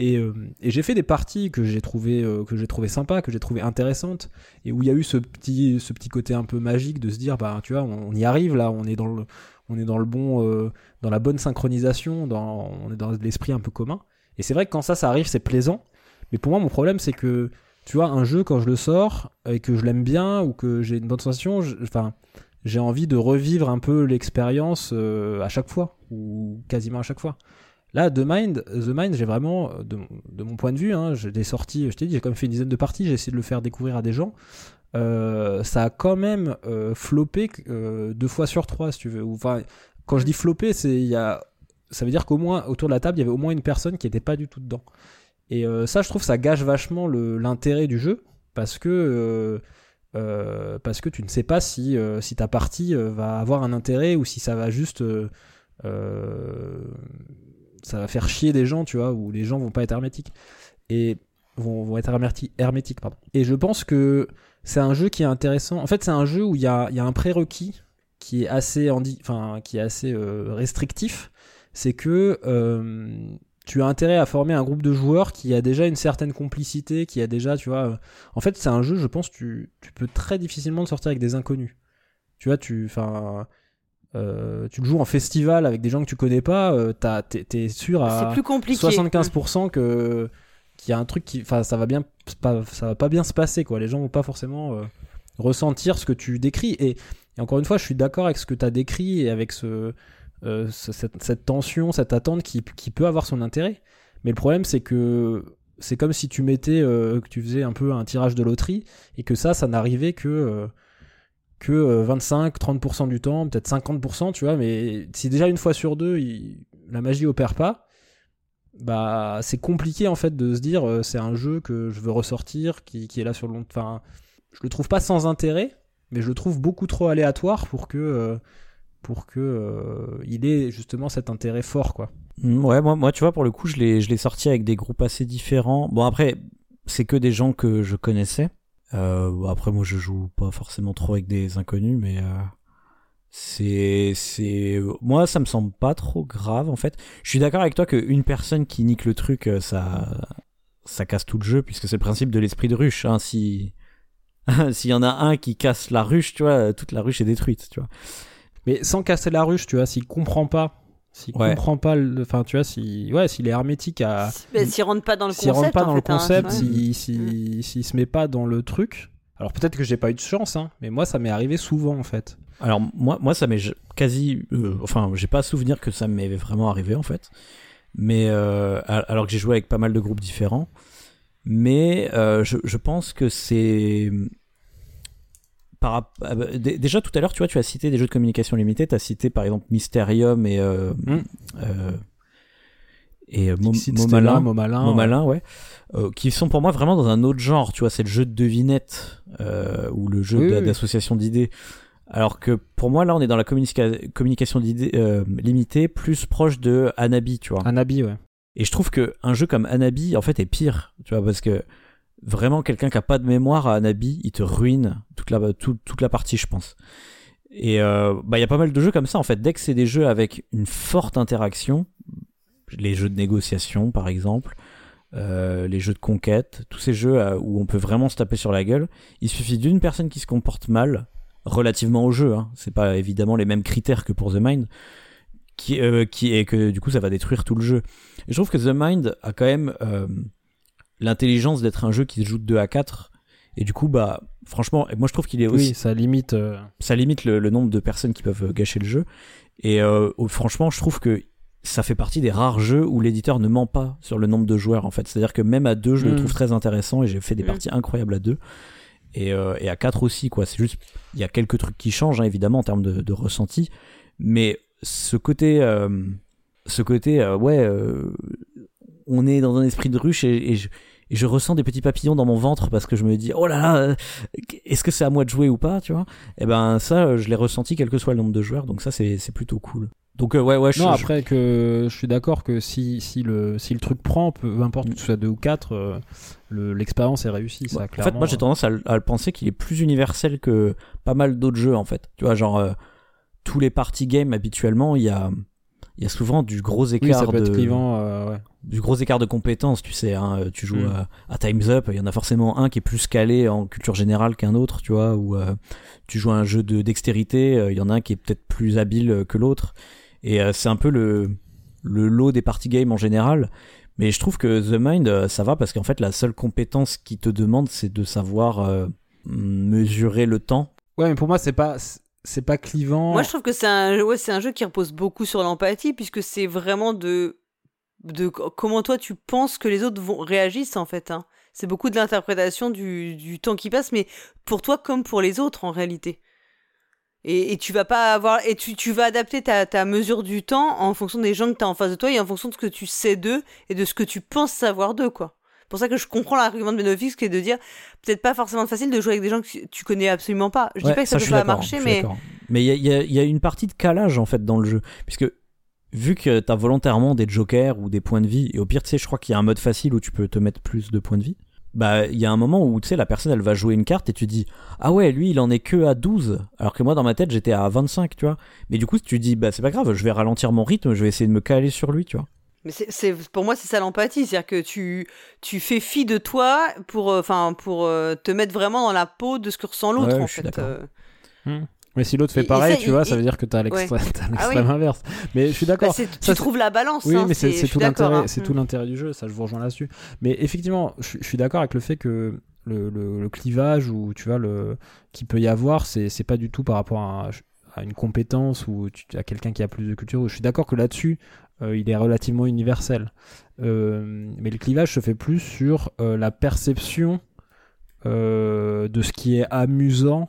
Euh, et, j'ai fait des parties que j'ai trouvé euh, que j'ai trouvé sympa, que j'ai trouvé intéressantes, et où il y a eu ce petit ce petit côté un peu magique de se dire bah tu vois on, y arrive là, on est dans le on est dans le bon euh, dans la bonne synchronisation, dans on est dans l'esprit un peu commun. Et c'est vrai que quand ça ça arrive c'est plaisant, mais pour moi mon problème c'est que tu vois un jeu quand je le sors et que je l'aime bien ou que j'ai une bonne sensation, enfin j'ai envie de revivre un peu l'expérience à chaque fois ou quasiment à chaque fois. Là, The Mind, The Mind j'ai vraiment, de, mon point de vue, hein, j'ai des sorties, je t'ai dit, j'ai quand même fait une dizaine de parties, j'ai essayé de le faire découvrir à des gens. Euh, ça a quand même euh, floppé euh, deux fois sur trois, si tu veux. Enfin, quand je dis floppé, ça veut dire qu'au moins, autour de la table, il y avait au moins une personne qui n'était pas du tout dedans. Et ça, je trouve, ça gâche vachement l'intérêt du jeu, parce que, parce que tu ne sais pas si, si ta partie va avoir un intérêt ou si ça va juste ça va faire chier des gens, tu vois, où les gens vont pas être hermétiques. Et vont, vont être hermétiques, pardon. Et je pense que c'est un jeu qui est intéressant. En fait, c'est un jeu où il y a, y a, un prérequis qui est assez, enfin, qui est assez euh, restrictif. C'est que euh, tu as intérêt à former un groupe de joueurs qui a déjà une certaine complicité, qui a déjà, tu vois. Euh, en fait, c'est un jeu, je pense, tu, tu peux très difficilement te sortir avec des inconnus. Tu vois, tu, enfin, euh, tu le joues en festival avec des gens que tu connais pas, euh, t'es sûr à plus 75% que qu'il y a un truc qui, enfin, ça va bien, pas, ça va pas bien se passer quoi. Les gens vont pas forcément euh, ressentir ce que tu décris. Et, encore une fois, je suis d'accord avec ce que tu as décrit et avec ce, cette, tension, cette attente qui, qui, peut avoir son intérêt. Mais le problème, c'est que c'est comme si tu mettais, que tu faisais un peu un tirage de loterie et que ça, ça n'arrivait que que 25-30% euh, du temps, peut-être 50%, tu vois, mais si déjà une fois sur deux, la magie opère pas, bah c'est compliqué en fait de se dire euh, c'est un jeu que je veux ressortir, qui, est là sur le long. Enfin, je le trouve pas sans intérêt, mais je le trouve beaucoup trop aléatoire pour que euh, pour que il ait justement cet intérêt fort quoi. Mm, Ouais, moi, moi, tu vois, pour le coup, je l'ai, je l'ai sorti avec des groupes assez différents. Bon, après, c'est que des gens que je connaissais. Euh, bon, après, moi, je joue pas forcément trop avec des inconnus, mais euh, c'est, c'est, moi, ça me semble pas trop grave, en fait. Je suis d'accord avec toi qu'une personne qui nique le truc, euh, ça, ça casse tout le jeu, puisque c'est le principe de l'esprit de ruche. Hein, si, s'il y en a un qui casse la ruche, tu vois, toute la ruche est détruite, tu vois. Mais sans casser la ruche, tu vois, s'il comprend pas, s'il Ouais. comprend pas, le- enfin tu vois, si ouais, s'il est hermétique à, Bah, S'il rentre pas dans le s'il concept. rentre pas en dans le fait, hein, concept, ouais. s'il s'il se met pas dans le truc. Alors peut-être que j'ai pas eu de chance, hein, mais moi ça m'est arrivé souvent en fait. Alors moi, moi ça m'est quasi, euh, enfin j'ai pas souvenir que ça m'est vraiment arrivé en fait, mais euh, al- alors que j'ai joué avec pas mal de groupes différents, mais euh, je, je pense que c'est par ah bah, dé- déjà tout à l'heure tu vois tu as cité des jeux de communication limitée, tu as cité par exemple Mysterium et euh, Mm. euh, et euh, Momalin. Momalin, ouais. Euh, qui sont pour moi vraiment dans un autre genre, tu vois, c'est le jeu de devinette euh, ou le jeu Oui, d'a- oui. d'association d'idées. Alors que pour moi, là, on est dans la communica- communication d'idées limitée, plus proche de Anabi, tu vois. Anabi, ouais. Et je trouve que un jeu comme Anabi, en fait, est pire, tu vois, parce que vraiment, quelqu'un qui a pas de mémoire à Anabi, il te ruine toute la, tout- toute la partie, je pense. Et euh, bah, il y a pas mal de jeux comme ça, en fait. Dès que c'est des jeux avec une forte interaction, les jeux de négociation, par exemple, euh, les jeux de conquête, tous ces jeux euh, où on peut vraiment se taper sur la gueule, il suffit d'une personne qui se comporte mal, relativement au jeu, hein. c'est pas évidemment les mêmes critères que pour The Mind, qui, qui et que du coup ça va détruire tout le jeu. Je trouve que The Mind a quand même l'intelligence d'être un jeu qui se joue de 2 à 4 et du coup bah franchement moi je trouve qu'il est aussi Oui, ça limite. euh, ça limite le, le nombre de personnes qui peuvent gâcher le jeu et euh, franchement je trouve que ça fait partie des rares jeux où l'éditeur ne ment pas sur le nombre de joueurs en fait c'est à dire que même à deux je le Mm. trouve très intéressant et j'ai fait des Mm. parties incroyables à deux et, euh, et à 4 aussi quoi c'est juste il y a quelques trucs qui changent hein, évidemment en termes de, de ressenti mais ce côté euh, ce côté euh, ouais euh, on est dans un esprit de ruche et, et je, et je ressens des petits papillons dans mon ventre parce que je me dis oh là là euh, est-ce que c'est à moi de jouer ou pas tu vois? Et ben ça euh, je l'ai ressenti quel que soit le nombre de joueurs donc ça c'est c'est plutôt cool donc euh, ouais ouais je, Non, je- après que je suis d'accord que si, si, le, si le truc prend, peu importe Mm. que ce soit deux ou quatre, euh, le- l'expérience est réussie. Ça, Ouais. en fait clairement. moi j'ai tendance à, le- à le penser qu'il est plus universel que pas mal d'autres jeux en fait tu vois genre euh, tous les party games habituellement il y a il y a souvent du gros Oui, écart ça peut de être clivant. euh, ouais. du gros écart de compétences, tu sais. Hein, tu joues Mm. à, à Time's Up, il y en a forcément un qui est plus calé en culture générale qu'un autre, tu vois. Ou euh, tu joues à un jeu de dextérité, euh, il y en a un qui est peut-être plus habile euh, que l'autre. Et euh, c'est un peu le, le lot des party games en général. Mais je trouve que The Mind, euh, ça va parce qu'en fait, la seule compétence qui te demande, c'est de savoir euh, mesurer le temps. Ouais, mais pour moi, c'est pas, c'est pas clivant. Moi, je trouve que c'est un, ouais, un jeu qui repose beaucoup sur l'empathie, puisque c'est vraiment de, de co- comment toi tu penses que les autres vont réagissent en fait. hein. C'est beaucoup de l'interprétation du, du temps qui passe, mais pour toi comme pour les autres en réalité. Et, et tu vas pas avoir, et tu, tu vas adapter ta, ta mesure du temps en fonction des gens que tu as en face de toi et en fonction de ce que tu sais d'eux et de ce que tu penses savoir d'eux, quoi. C'est pour ça que je comprends l'argument de Benofix qui est de dire peut-être pas forcément facile de jouer avec des gens que tu connais absolument pas. Je Ouais, dis pas que ça, peut pas marcher, mais. Mais il y y a une partie de calage en fait dans le jeu. Puisque vu que t'as volontairement des jokers ou des points de vie, et au pire, tu sais, je crois qu'il y a un mode facile où tu peux te mettre plus de points de vie. Bah, il y a un moment où tu sais, la personne elle va jouer une carte et tu dis Ah ouais, lui il en est que à 12, alors que moi dans ma tête j'étais à 25, tu vois. Mais du coup, tu dis Bah, c'est pas grave, je vais ralentir mon rythme, je vais essayer de me caler sur lui, tu vois. Mais c'est, c'est- pour moi, c'est ça l'empathie. C'est-à-dire que tu, tu fais fi de toi pour, euh, enfin, pour euh, te mettre vraiment dans la peau de ce que ressent l'autre, Ouais, en je suis fait. d'accord. euh. Mais si l'autre fait et pareil, ça, tu vois, ça veut dire que t'as l'extrême t'as Ah l'extrême oui. inverse. Mais je suis Bah, d'accord. Ça, tu c'est- trouves la balance. Oui, hein, mais c'est tout l'intérêt, hein. c'est tout l'intérêt du jeu. Ça, je vous rejoins là-dessus. Mais effectivement, je, je suis d'accord avec le fait que le, le- le clivage ou tu vois le qui peut y avoir, c'est c'est pas du tout par rapport à, à une compétence ou à quelqu'un qui a plus de culture. Je suis d'accord que là-dessus, il est relativement universel. Euh, mais le clivage se fait plus sur euh, la perception euh, de ce qui est amusant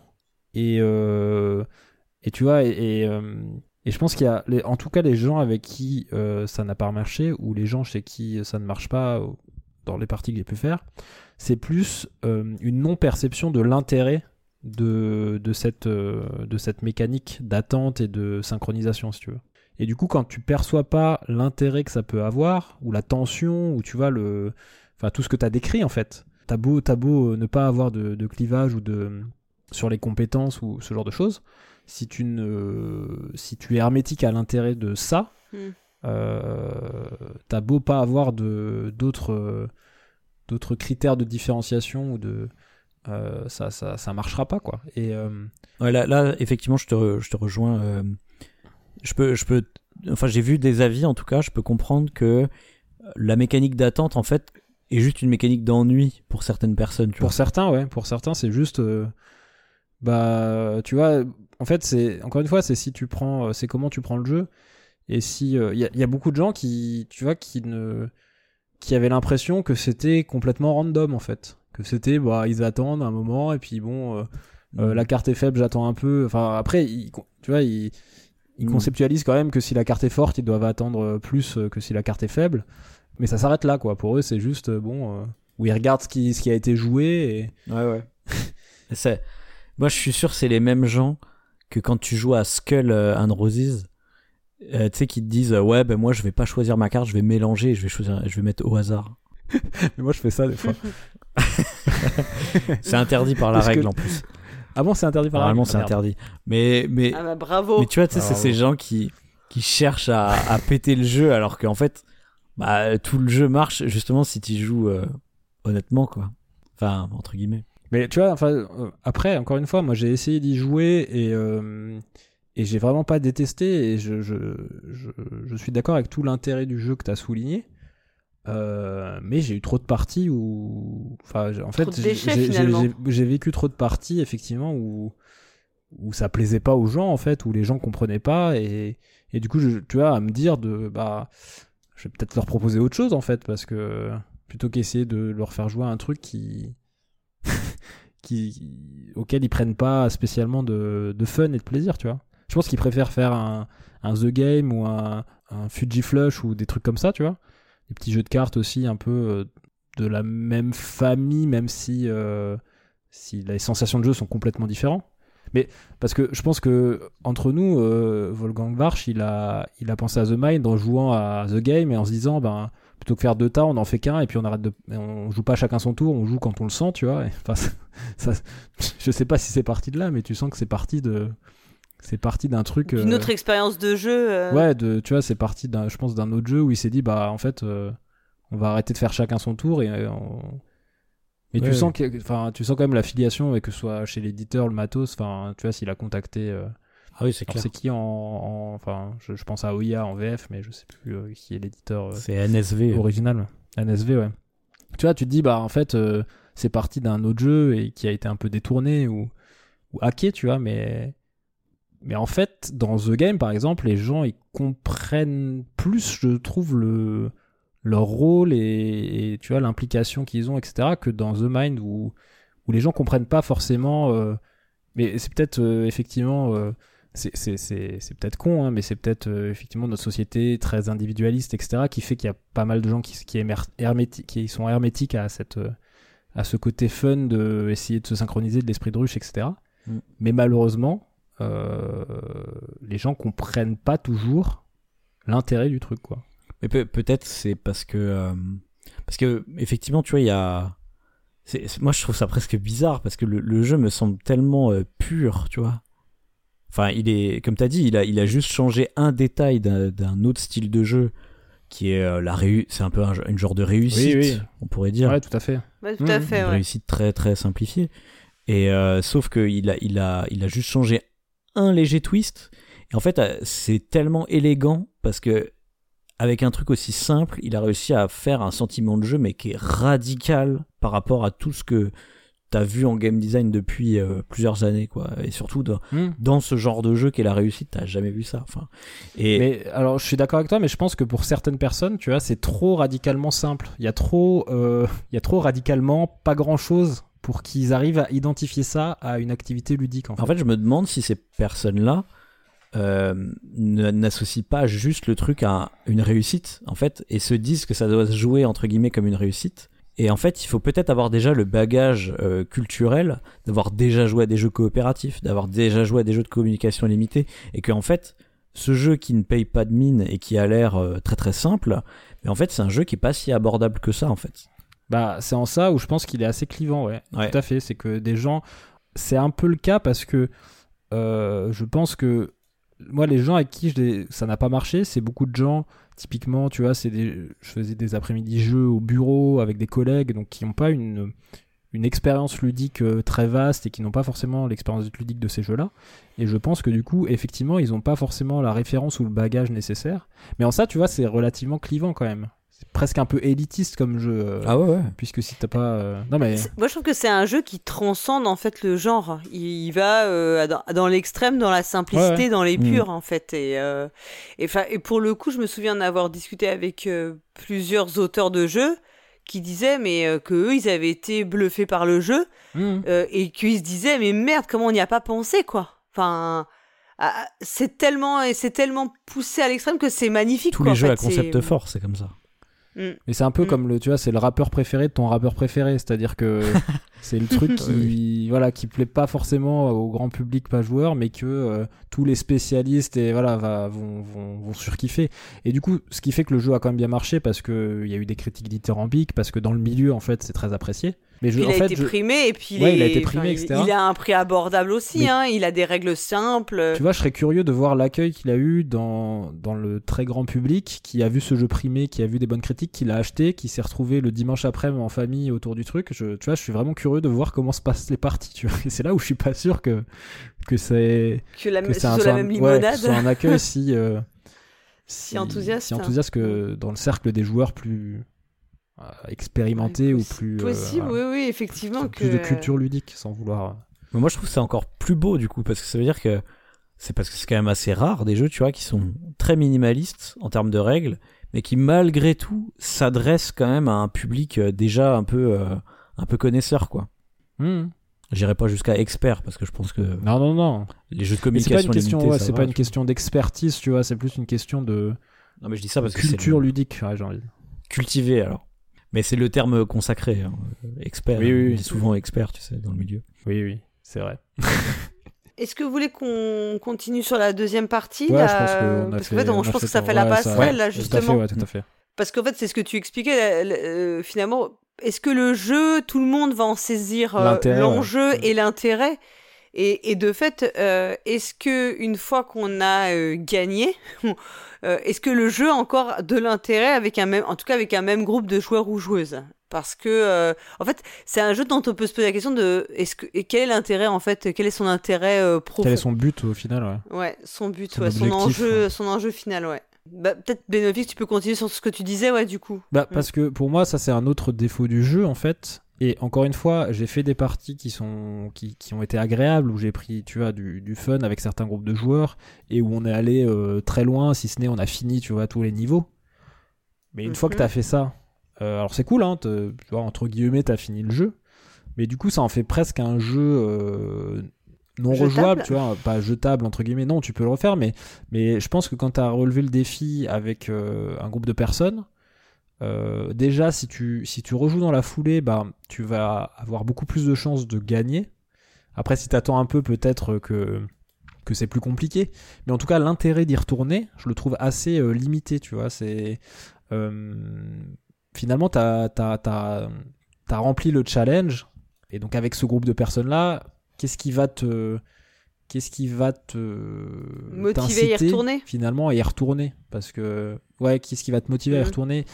et euh, et tu vois et, et, euh, je pense qu'il y a en tout cas les gens avec qui euh, ça n'a pas marché ou les gens chez qui ça ne marche pas dans les parties que j'ai pu faire c'est plus euh, une non perception de l'intérêt de, de, cette, euh, de cette mécanique d'attente et de synchronisation, si tu veux. Et du coup, quand tu perçois pas l'intérêt que ça peut avoir, ou la tension, ou tu vois, le, enfin, tout ce que tu as décrit, en fait, t'as beau, as beau ne pas avoir de, de, clivage ou de, sur les compétences ou ce genre de choses, si tu, ne, si tu es hermétique à l'intérêt de ça, mm. euh, t'as beau pas avoir d'autres d'autres critères de différenciation ou de euh, ça, ça, ça marchera pas quoi. Et euh, ouais, là, là, effectivement, je te, je te rejoins. Euh, je peux, je peux, enfin, j'ai vu des avis en tout cas. Je peux comprendre que la mécanique d'attente, en fait, est juste une mécanique d'ennui pour certaines personnes. Tu pour certains, ouais. Pour certains, c'est juste, bah, tu vois, en fait, c'est encore une fois, c'est si tu prends, c'est comment tu prends le jeu. Et si il y, y, a beaucoup de gens qui, tu vois, qui ne, qui avaient l'impression que c'était complètement random en fait que c'était bah ils attendent un moment et puis bon euh, euh, mm. la carte est faible j'attends un peu enfin après tu vois ils, ils mm. conceptualisent quand même que si la carte est forte ils doivent attendre plus que si la carte est faible. Mais ça s'arrête là quoi. Pour eux c'est juste bon euh, où ils regardent ce qui ce qui a été joué et ouais ouais. C'est moi je suis sûr c'est les mêmes gens que quand tu joues à Skull and Roses tu sais qui te disent ouais ben moi je vais pas choisir ma carte je vais mélanger je vais choisir je vais mettre au hasard. Mais moi je fais ça des fois. C'est interdit par la règle en plus. Ah bon, c'est interdit par règle. c'est ah, interdit. Mais mais ah bah, bravo. Mais tu vois, c'est ces gens qui qui cherchent à, à péter le jeu alors qu'en fait, bah, tout le jeu marche justement si tu joues euh, honnêtement quoi. Enfin entre guillemets. Mais tu vois, enfin euh, après encore une fois, moi j'ai essayé d'y jouer et euh, et j'ai vraiment pas détesté et je je, je, je suis d'accord avec tout l'intérêt du jeu que tu as souligné. Euh, mais j'ai eu trop de parties où, enfin, en fait, j'ai vécu trop de parties effectivement où où ça plaisait pas aux gens en fait, où les gens comprenaient pas et, et du coup, je, tu vois, à me dire de bah, je vais peut-être leur proposer autre chose en fait parce que plutôt qu'essayer de leur faire jouer un truc qui qui auquel ils prennent pas spécialement de, de fun et de plaisir, tu vois. Je pense qu'ils préfèrent faire un, un The Game ou un, un Fuji Flush ou des trucs comme ça, tu vois des petits jeux de cartes aussi un peu euh, de la même famille, même si, euh, si les sensations de jeu sont complètement différentes. Mais parce que je pense que entre nous, euh, Wolfgang Warsch, il a, pensé à The Mind en jouant à The Game et en se disant, ben, plutôt que faire deux tas, on en fait qu'un et puis on arrête de, on joue pas chacun son tour, on joue quand on le sent, tu vois. enfin, ça, je sais pas si c'est parti de là, mais tu sens que c'est parti de, c'est parti d'un truc. Une autre expérience de jeu. Euh. Ouais, de, tu vois, c'est parti, d'un, je pense, d'un autre jeu où il s'est dit, bah, en fait, euh, on va arrêter de faire chacun son tour et. Euh, Mais tu sens que, enfin, tu sens quand même l'affiliation, et que ce soit chez l'éditeur, le matos, enfin, tu vois, s'il a contacté. Ah oui, c'est clair. C'est qui en, enfin, je, pense à OIA en VF, mais je sais plus qui est l'éditeur. c'est NSV. Original. NSV, ouais. Tu vois, tu te dis, bah, en fait, c'est parti d'un autre jeu et qui a été un peu détourné ou, ou hacké, tu vois, mais mais en fait, dans The Game, par exemple, les gens ils comprennent plus, je trouve, le, leur rôle et, tu vois l'implication qu'ils ont, etc., que dans The Mind où, où les gens comprennent pas forcément. Euh, mais c'est peut-être euh, effectivement, euh, c'est peut-être con, hein, mais c'est peut-être effectivement notre société très individualiste, etc., qui fait qu'il y a pas mal de gens qui, qui, sont hermétiques à cette à ce côté fun de essayer de se synchroniser de l'esprit de ruche, etc. Mm. Mais malheureusement, euh, les gens comprennent pas toujours l'intérêt du truc, quoi. Mais peut-être c'est parce que euh, parce que effectivement, tu vois, il y a moi je trouve ça presque bizarre parce que le, jeu me semble tellement euh, pur, tu vois. Enfin, il est comme tu as dit, il a il a juste changé un détail d'un autre style de jeu qui est la réu c'est un peu un, une genre de réussite, on pourrait dire. Ouais, tout à fait. tout à mmh. fait, une réussite très très simplifiée. Et sauf que il a il a il a juste changé un léger twist. Et en fait, euh, c'est tellement élégant parce que avec un truc aussi simple, il a réussi à faire un sentiment de jeu mais qui est radical par rapport à tout ce que t'as vu en game design depuis euh, plusieurs années quoi et surtout hmm. dans, ce genre de jeu qui est la réussite t'as jamais vu ça enfin et mais alors je suis d'accord avec toi mais je pense que pour certaines personnes tu vois c'est trop radicalement simple il y a trop euh, il y a trop radicalement pas grand chose pour qu'ils arrivent à identifier ça à une activité ludique. En fait, en fait je me demande si ces personnes-là euh, n'associent pas juste le truc à une réussite, en fait, et se disent que ça doit se jouer entre guillemets comme une réussite. Et en fait, il faut peut-être avoir déjà le bagage euh, culturel d'avoir déjà joué à des jeux coopératifs, d'avoir déjà joué à des jeux de communication limitée, et qu'en fait, ce jeu qui ne paye pas de mine et qui a l'air euh, très très simple, mais en fait, c'est un jeu qui est pas si abordable que ça, en fait. Bah, c'est en ça où je pense qu'il est assez clivant, ouais. Ouais. Tout à fait. C'est que des gens. C'est un peu le cas parce que euh, je pense que moi, les gens avec qui je ça n'a pas marché, c'est beaucoup de gens. Typiquement, tu vois, c'est des... je faisais des après-midi jeux au bureau avec des collègues, donc qui n'ont pas une, une expérience ludique euh, très vaste et qui n'ont pas forcément l'expérience ludique de ces jeux-là. Et je pense que du coup, effectivement, ils n'ont pas forcément la référence ou le bagage nécessaire. Mais en ça, tu vois, c'est relativement clivant quand même. C'est presque un peu élitiste comme jeu. euh, Ah ouais, ouais. Puisque si t'as pas. euh, Non, mais. C'est- Moi, je trouve que c'est un jeu qui transcende en fait le genre. Il, il va euh, dans, dans l'extrême, dans la simplicité, Ouais, ouais. dans les Mm. purs en fait. Et, euh, et, 'fin- et pour le coup, je me souviens d'avoir discuté avec euh, plusieurs auteurs de jeux qui disaient mais euh, que eux, ils avaient été bluffés par le jeu euh, et qu'ils se disaient mais merde, comment on n'y a pas pensé quoi. Enfin, ah, c'est tellement et c'est tellement poussé à l'extrême que c'est magnifique. Tous quoi, les en jeux fait. à concept fort, c'est comme ça. Mm. Mais c'est un peu Mm. comme le, tu vois, c'est le rappeur préféré de ton rappeur préféré, c'est-à-dire que c'est le truc qui, voilà, qui plaît pas forcément au grand public pas joueur, mais que euh, tous les spécialistes et voilà va, vont, vont, vont surkiffer. Et du coup, ce qui fait que le jeu a quand même bien marché parce que il y a eu des critiques dithyrambiques, parce que dans le milieu en fait c'est très apprécié. Mais je, il en a fait, été je- primé et puis il, Ouais, est- il a été primé, il- etc. il a un prix abordable aussi. Mais- Hein, il a des règles simples. Tu vois, je serais curieux de voir l'accueil qu'il a eu dans, dans le très grand public, qui a vu ce jeu primé, qui a vu des bonnes critiques, qui l'a acheté, qui s'est retrouvé le dimanche après en famille autour du truc. Je, tu vois, je suis vraiment curieux de voir comment se passent les parties. Tu vois. Et c'est là où je suis pas sûr que, que c'est que la, que ce c'est un, la même ouais, limonade. que ce soit un accueil si, euh, Si enthousiaste. si enthousiaste que dans le cercle des joueurs plus euh, expérimentés ou plus euh, possible, oui, oui, effectivement. Que... plus de culture ludique, sans vouloir. Mais moi, je trouve que c'est encore plus beau du coup, parce que ça veut dire que c'est parce que c'est quand même assez rare des jeux, tu vois, qui sont très minimalistes en termes de règles, mais qui malgré tout s'adressent quand même à un public euh, déjà un peu, euh, un peu connaisseur, quoi. Hmm. J'irai pas jusqu'à expert parce que je pense que Non, non, non. les jeux de Mais c'est pas communication une question, ouais, c'est pas une question d'expertise, tu vois. C'est plus une question de. Non, mais je dis ça parce que c'est culture ludique, ouais, j'ai envie. cultivé alors. Mais c'est le terme consacré, hein. expert. Oui, oui, on dit souvent expert, tu sais, dans le milieu. Oui, oui, c'est vrai. Est-ce que vous voulez qu'on continue sur la deuxième partie Ouais, là je pense qu'on a Parce fait. qu'en fait, on- on a je pense que ça fait la ouais, passerelle, là, Tout à fait, justement. ouais, tout à fait. Parce qu'en fait, c'est ce que tu expliquais, là, là, euh, finalement. Est-ce que le jeu, tout le monde va en saisir euh, l'enjeu ouais. et l'intérêt et, et de fait, euh, est-ce que une fois qu'on a euh, gagné, euh, est-ce que le jeu a encore de l'intérêt avec un même, en tout cas avec un même groupe de joueurs ou joueuses? Parce que, en fait, c'est un jeu dont on peut se poser la question de, est-ce que, et quel est l'intérêt en fait, quel est son intérêt profond? Quel est son but au final ouais. Ouais, son but, Son ouais, son objectif, enjeu, ouais. son enjeu final, ouais. Bah, peut-être Benofix, tu peux continuer sur ce que tu disais, ouais, du coup. Bah, parce que pour moi, ça c'est un autre défaut du jeu en fait. Et encore une fois, j'ai fait des parties qui sont qui, qui ont été agréables où j'ai pris tu vois du, du fun avec certains groupes de joueurs et où on est allé euh, très loin, si ce n'est on a fini tu vois tous les niveaux. Mais une fois que Mhm. t'as fait ça, euh, alors c'est cool hein, tu vois entre guillemets t'as fini le jeu, mais du coup ça en fait presque un jeu euh, non Jetable. rejouable, tu vois, pas jetable entre guillemets. Non, tu peux le refaire, mais mais je pense que quand t'as relevé le défi avec un groupe de personnes euh, déjà, si tu, si tu rejoues dans la foulée, bah, tu vas avoir beaucoup plus de chances de gagner. Après, si tu attends un peu, peut-être que, que c'est plus compliqué. Mais en tout cas, l'intérêt d'y retourner, je le trouve assez euh, limité, tu vois. C'est, euh, finalement, tu as, rempli le challenge. Et donc, avec ce groupe de personnes-là, qu'est-ce qui va te. Qu'est-ce qui va te Motiver à y retourner? finalement à y retourner? Parce que ouais qu'est-ce qui va te motiver à y Mhm. retourner?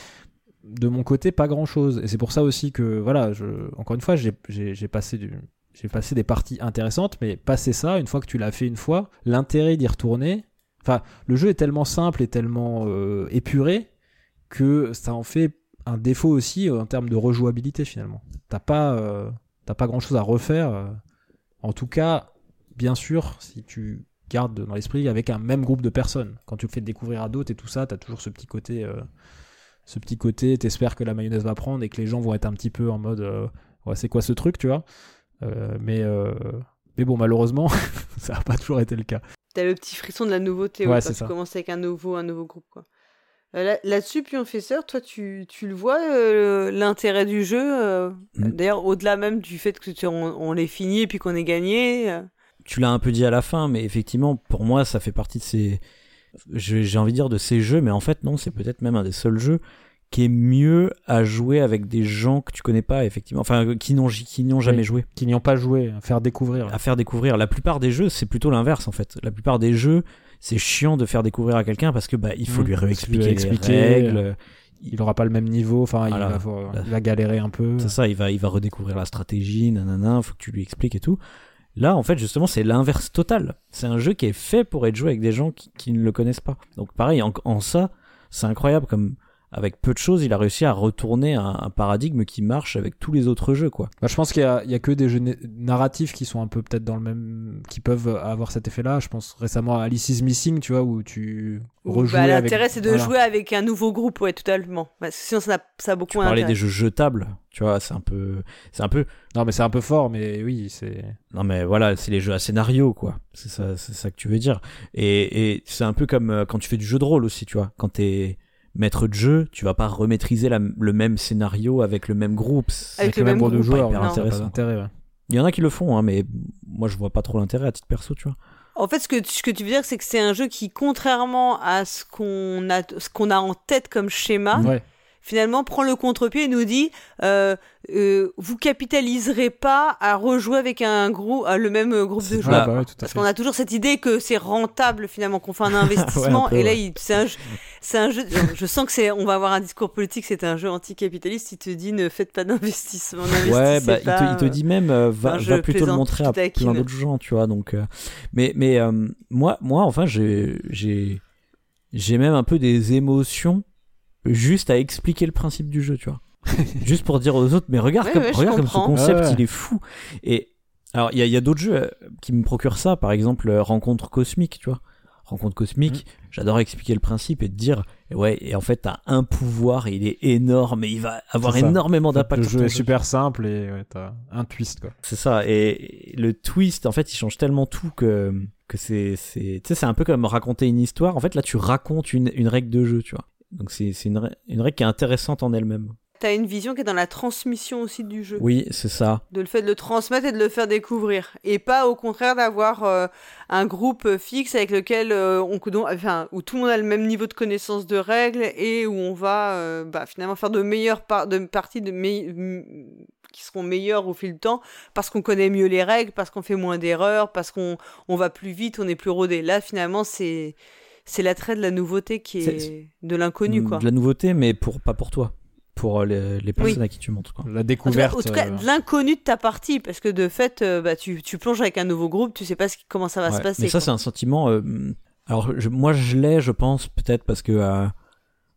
De mon côté pas grand chose et c'est pour ça aussi que voilà je encore une fois j'ai passé j'ai passé des parties intéressantes mais passer ça une fois que tu l'as fait une fois l'intérêt d'y retourner enfin le jeu est tellement simple et tellement euh, épuré que ça en fait un défaut aussi euh, en termes de rejouabilité finalement t'as pas euh, pas grand chose à refaire euh. en tout cas bien sûr si tu gardes dans l'esprit avec un même groupe de personnes quand tu le fais découvrir à d'autres et tout ça t'as toujours ce petit côté ce petit côté, t'espères que la mayonnaise va prendre et que les gens vont être un petit peu en mode euh, ouais c'est quoi ce truc tu vois? Euh, mais euh, mais bon malheureusement ça n'a pas toujours été le cas T'as le petit frisson de la nouveauté, Ouais, tu ça. commences avec un nouveau, un nouveau groupe, quoi. Euh, là- Là-dessus, Pionfesseur, toi, tu, tu le vois, euh, l'intérêt du jeu euh, Mm. D'ailleurs, au-delà même du fait que tu- on, on l'ait fini et puis qu'on ait gagné. euh, tu l'as un peu dit à la fin, mais effectivement, pour moi, ça fait partie de ces. J'ai envie de dire de ces jeux, mais en fait, non, c'est peut-être même un des seuls jeux qui est mieux à jouer avec des gens que tu connais pas, effectivement. Enfin, qui n'ont qui jamais Oui. joué. Qui n'y ont pas joué, à faire découvrir. À faire découvrir. La plupart des jeux, c'est plutôt l'inverse, en fait. La plupart des jeux, c'est chiant de faire découvrir à quelqu'un parce que bah, il faut Mhm. lui réexpliquer les règles. Il aura pas le même niveau, enfin, Voilà. il, va, voir- il va galérer un peu. C'est ça, il va, il va redécouvrir la stratégie, nanana, faut que tu lui expliques et tout. Là, en fait, justement, c'est l'inverse total. C'est un jeu qui est fait pour être joué avec des gens qui, ne le connaissent pas. Donc, pareil, en ça, c'est incroyable comme, avec peu de choses, il a réussi à retourner un, un paradigme qui marche avec tous les autres jeux, quoi. Bah, je pense qu'il y a, il y a que des jeux na- narratifs qui sont un peu peut-être dans le même, qui peuvent avoir cet effet-là. Je pense récemment à Alice is Missing, tu vois, où tu rejoues bah, avec. L'intérêt, c'est de voilà. jouer avec un nouveau groupe, ouais, totalement. Parce que sinon, ça, a- ça a beaucoup Tu parlais des jeux jetables, tu vois, c'est un peu, c'est un peu, Non, mais c'est un peu fort, mais oui, c'est. Non mais voilà, c'est les jeux à scénario quoi. C'est ça, c'est ça que tu veux dire. Et, et c'est un peu comme euh, quand tu fais du jeu de rôle aussi, tu vois. Quand t'es maître de jeu, tu vas pas remaîtriser la- le même scénario avec le même groupe. C'est- Avec le, le même nombre de groupe, joueurs, hyper pas intéressant. Il y en a qui le font, hein, mais moi je vois pas trop l'intérêt à titre perso, tu vois. En fait, ce que, ce que tu veux dire, c'est que c'est un jeu qui, contrairement à ce qu'on a, ce qu'on a en tête comme schéma, Ouais. Finalement prend le contre-pied et nous dit euh, euh, vous capitaliserez pas à rejouer avec un groupe, euh, le même groupe de joueurs. ça. bah ouais, tout à Parce qu'on a toujours cette idée que c'est rentable finalement, qu'on fait un investissement. Ouais, un peu, et là, ouais. c'est un, jeu- c'est un jeu. Je sens que c'est, on va avoir un discours politique. C'est un jeu anticapitaliste. Il te dit ne faites pas d'investissement. Ouais, bah, il, te, pas, il te dit même, euh, va, va plutôt le montrer à plein d'autres gens, tu vois. Donc, euh, mais mais euh, moi, moi, enfin, j'ai j'ai j'ai même un peu des émotions juste à expliquer le principe du jeu, tu vois. juste pour dire aux autres, mais regarde Ouais, comme ouais, regarde comme ce concept, Ouais, ouais. il est fou. Et alors, il y a, il y a d'autres jeux euh, qui me procurent ça, par exemple, euh, Rencontre Cosmique, tu vois. Rencontre Cosmique, j'adore expliquer le principe et te dire, et ouais, et en fait, t'as un pouvoir, et il est énorme, et il va avoir énormément d'impact. Le jeu est super simple et ouais, t'as un twist, quoi. c'est ça. Et le twist, en fait, il change tellement tout que, que c'est, c'est, tu sais, c'est un peu comme raconter une histoire. En fait, là, tu racontes une, une règle de jeu, tu vois. Donc, c'est, une, rè- une règle qui est intéressante en elle-même. T'as une vision qui est dans la transmission aussi du jeu. Oui, c'est ça. de le fait de le transmettre et de le faire découvrir et pas au contraire d'avoir euh, un groupe fixe avec lequel euh, on enfin où tout le monde a le même niveau de connaissance de règles et où on va euh, bah, finalement faire de meilleures par de parties de me- m- qui seront meilleures au fil du temps parce qu'on connaît mieux les règles parce qu'on fait moins d'erreurs parce qu'on on va plus vite on est plus rodé là finalement c'est c'est l'attrait de la nouveauté qui est, de l'inconnu quoi De la nouveauté, mais pour, pas pour toi. Pour euh, les, les personnes à qui tu montres, quoi. La En tout cas, découverte. en tout cas, euh, de l'inconnu de ta partie, parce que de fait, euh, bah, tu, tu plonges avec un nouveau groupe, tu sais pas ce comment ça va se passer. Mais ça, c'est un sentiment. euh, alors, je- moi, je l'ai, je pense, peut-être parce que euh,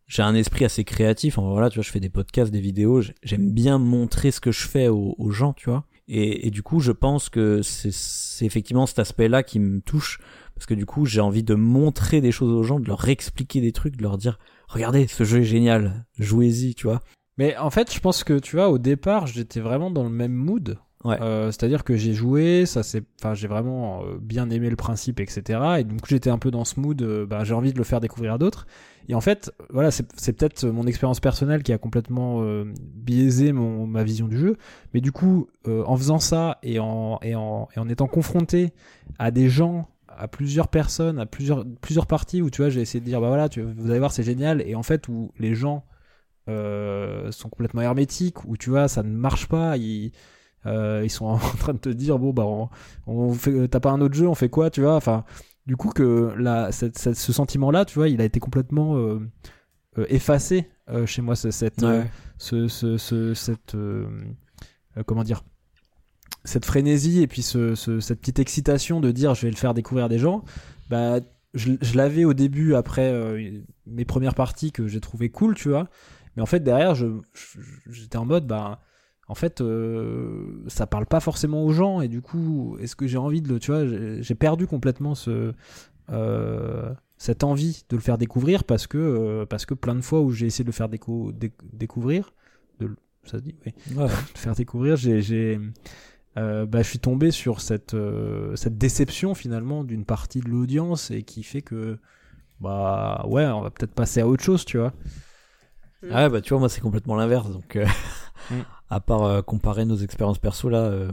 j'ai un esprit assez créatif. Enfin, voilà, tu vois, je fais des podcasts, des vidéos. J'aime bien montrer ce que je fais aux, aux gens, tu vois. Et, et du coup, je pense que c'est c'est effectivement cet aspect-là qui me touche. Parce que du coup, j'ai envie de montrer des choses aux gens, de leur expliquer des trucs, de leur dire Regardez, ce jeu est génial, jouez-y, tu vois. Mais en fait, je pense que tu vois, au départ, j'étais vraiment dans le même mood. Ouais. Euh, C'est-à-dire que j'ai joué, ça c'est, enfin, j'ai vraiment euh, bien aimé le principe, etc. Et donc j'étais un peu dans ce mood, euh, bah, j'ai envie de le faire découvrir à d'autres. Et en fait, voilà, c'est peut-être mon expérience personnelle qui a complètement euh, biaisé mon, ma vision du jeu. Mais du coup, en faisant ça et en, et, en, et en étant confronté à des gens, à plusieurs personnes, à plusieurs, plusieurs parties où tu vois, j'ai essayé de dire, bah voilà, tu, vous allez voir, c'est génial. Et en fait, où les gens euh, sont complètement hermétiques, où tu vois, ça ne marche pas, ils, euh, ils sont en train de te dire, bon, bah, on, on fait, t'as pas un autre jeu, on fait quoi, tu vois, enfin, du coup, que la, cette- cette- ce sentiment-là, tu vois, il a été complètement euh, euh, effacé euh, chez moi, ce- cette, euh, ce, ce, ce- cette, euh, euh, comment dire, cette frénésie et puis ce, ce- cette petite excitation de dire je vais le faire découvrir à des gens, bah, je, je l'avais au début après euh, mes premières parties que j'ai trouvé cool, tu vois. Mais en fait, derrière, je, je- j'étais en mode, bah, en fait, euh, ça parle pas forcément aux gens et du coup, est-ce que j'ai envie de le, tu vois, j'ai perdu complètement ce, euh, cette envie de le faire découvrir parce que, parce que plein de fois où j'ai essayé de le faire déco- déc- découvrir, de, le- ça se dit, oui, Ouais. de faire découvrir, j'ai, euh, bah, je suis tombé sur cette, euh, cette déception finalement d'une partie de l'audience et qui fait que bah ouais, on va peut-être passer à autre chose, tu vois. Mm. Ah ouais, bah tu vois, moi c'est complètement l'inverse. Donc, euh, Mm. à part comparer nos expériences perso là.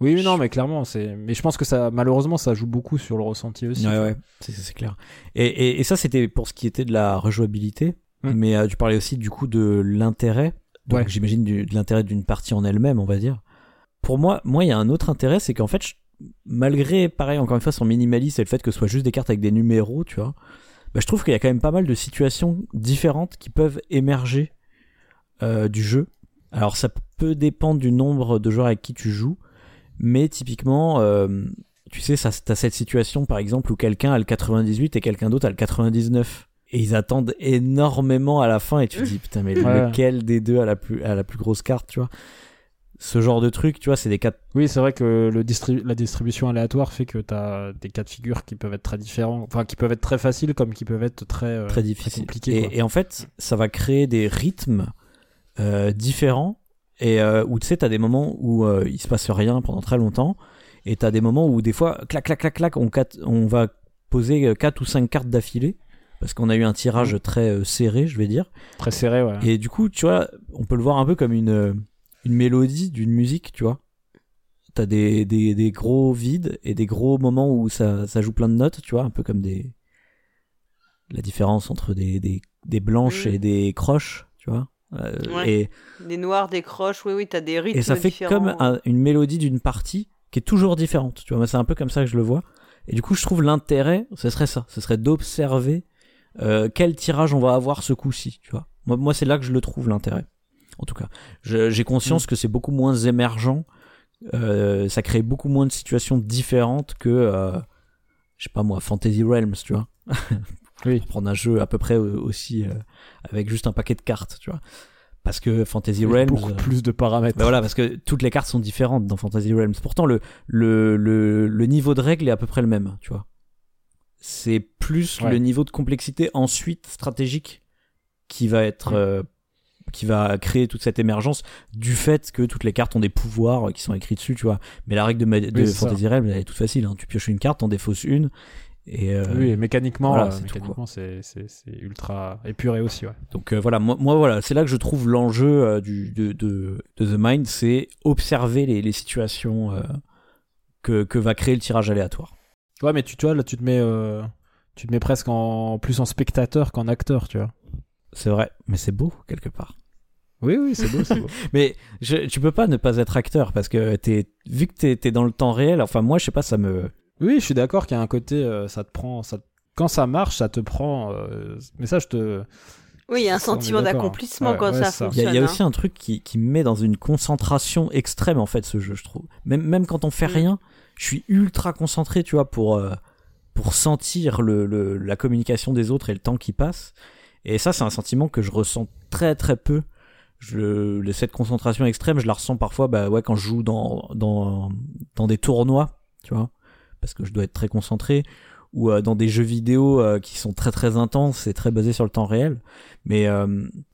Oui, oui, non, mais clairement, c'est. Mais je pense que ça, malheureusement, ça joue beaucoup sur le ressenti aussi. Ouais, ouais, c'est clair. Et, et, et ça, c'était pour ce qui était de la rejouabilité. Mm. Mais tu parlais aussi du coup de l'intérêt. Donc Ouais. j'imagine de l'intérêt d'une partie en elle-même, on va dire. Pour moi, moi, il y a un autre intérêt, c'est qu'en fait, je- malgré, pareil, encore une fois, son minimalisme et le fait que ce soit juste des cartes avec des numéros, tu vois, bah, je trouve qu'il y a quand même pas mal de situations différentes qui peuvent émerger euh, du jeu. Alors ça peut dépendre du nombre de joueurs avec qui tu joues, mais typiquement, euh, tu sais, ça, t'as cette situation par exemple où quelqu'un a le 98 et quelqu'un d'autre a le 99. Et ils attendent énormément à la fin et tu te dis putain mais lequel des deux a la plus a la plus grosse carte tu vois ce genre de truc tu vois c'est des cas Oui, c'est vrai que le distri- la distribution aléatoire fait que tu as des cas de figure qui peuvent être très différents, enfin qui peuvent être très faciles comme qui peuvent être très, euh, très difficiles compliqués. et, et en fait ça va créer des rythmes euh, différents et euh, où tu sais t'as des moments où il se passe rien pendant très longtemps et t'as des moments où des fois clac clac clac clac on, on va poser euh, quatre ou cinq cartes d'affilée parce qu'on a eu un tirage très serré je vais dire Très serré, ouais. Et du coup, tu vois, on peut le voir un peu comme une, une mélodie d'une musique, tu vois. T'as des, des, des gros vides et des gros moments où ça, ça joue plein de notes, tu vois, un peu comme des. La différence entre des, des, des blanches Mm. et des croches, tu vois. Euh, Ouais. et, Des noirs, des croches, oui, oui, t'as des rythmes et ça fait différents. comme un- une mélodie d'une partie qui est toujours différente, tu vois. C'est un peu comme ça que je le vois. Et du coup, je trouve l'intérêt, ce serait ça. Ce serait d'observer euh, quel tirage on va avoir ce coup-ci, tu vois. Moi, moi c'est là que je le trouve l'intérêt. En tout cas, j'ai conscience que c'est beaucoup moins émergent. Euh, ça crée beaucoup moins de situations différentes que, euh, je sais pas moi, Fantasy Realms, tu vois. Oui. Prendre un jeu à peu près euh, aussi euh, avec juste un paquet de cartes, tu vois. Parce que Fantasy Realms. beaucoup euh, plus de paramètres. bah voilà, parce que toutes les cartes sont différentes dans Fantasy Realms. Pourtant, le, le, le, le niveau de règles est à peu près le même, tu vois. C'est plus Ouais. le niveau de complexité ensuite stratégique qui va être. Qui va créer toute cette émergence du fait que toutes les cartes ont des pouvoirs euh, qui sont écrits dessus, tu vois. Mais la règle de, ma- Oui. Fantasy Realms, elle est toute facile. Hein. Tu pioches une carte, t'en défausses une. Et, euh, Oui, et mécaniquement, voilà, euh, c'est mécaniquement, ultra épuré aussi, ouais. Donc euh, voilà, moi, moi, voilà, c'est là que je trouve l'enjeu du de, de, de The Mind, c'est observer les, les situations que, que va créer le tirage aléatoire. Ouais, mais tu, tu vois, là, tu te mets, tu te mets presque en plus en spectateur qu'en acteur, tu vois. C'est vrai, mais c'est beau quelque part. Oui, oui, c'est beau, c'est beau. Mais je, tu peux pas ne pas être acteur parce que t'es vu que t'es es dans le temps réel. Enfin moi, je sais pas, ça me Oui, je suis d'accord qu'il y a un côté, euh, ça te prend, ça, quand ça marche, ça te prend. euh, mais ça, je te. Oui, il y a un Ça, sentiment d'accord. d'accomplissement Ouais, quand ouais, ça c'est ça. Il y a, fonctionne. il y a hein. aussi un truc qui, qui me met dans une concentration extrême en fait ce jeu, je trouve. Même, même quand on fait Mm. rien, je suis ultra concentré, tu vois, pour, euh, pour sentir le, le- la communication des autres et le temps qui passe. Et ça, c'est un sentiment que je ressens très très peu. Je, cette concentration extrême, je la ressens parfois bah, ouais, quand je joue dans, dans, dans des tournois, tu vois, parce que je dois être très concentré, ou euh, dans des jeux vidéo euh, qui sont très très intenses et très basés sur le temps réel. Mais euh,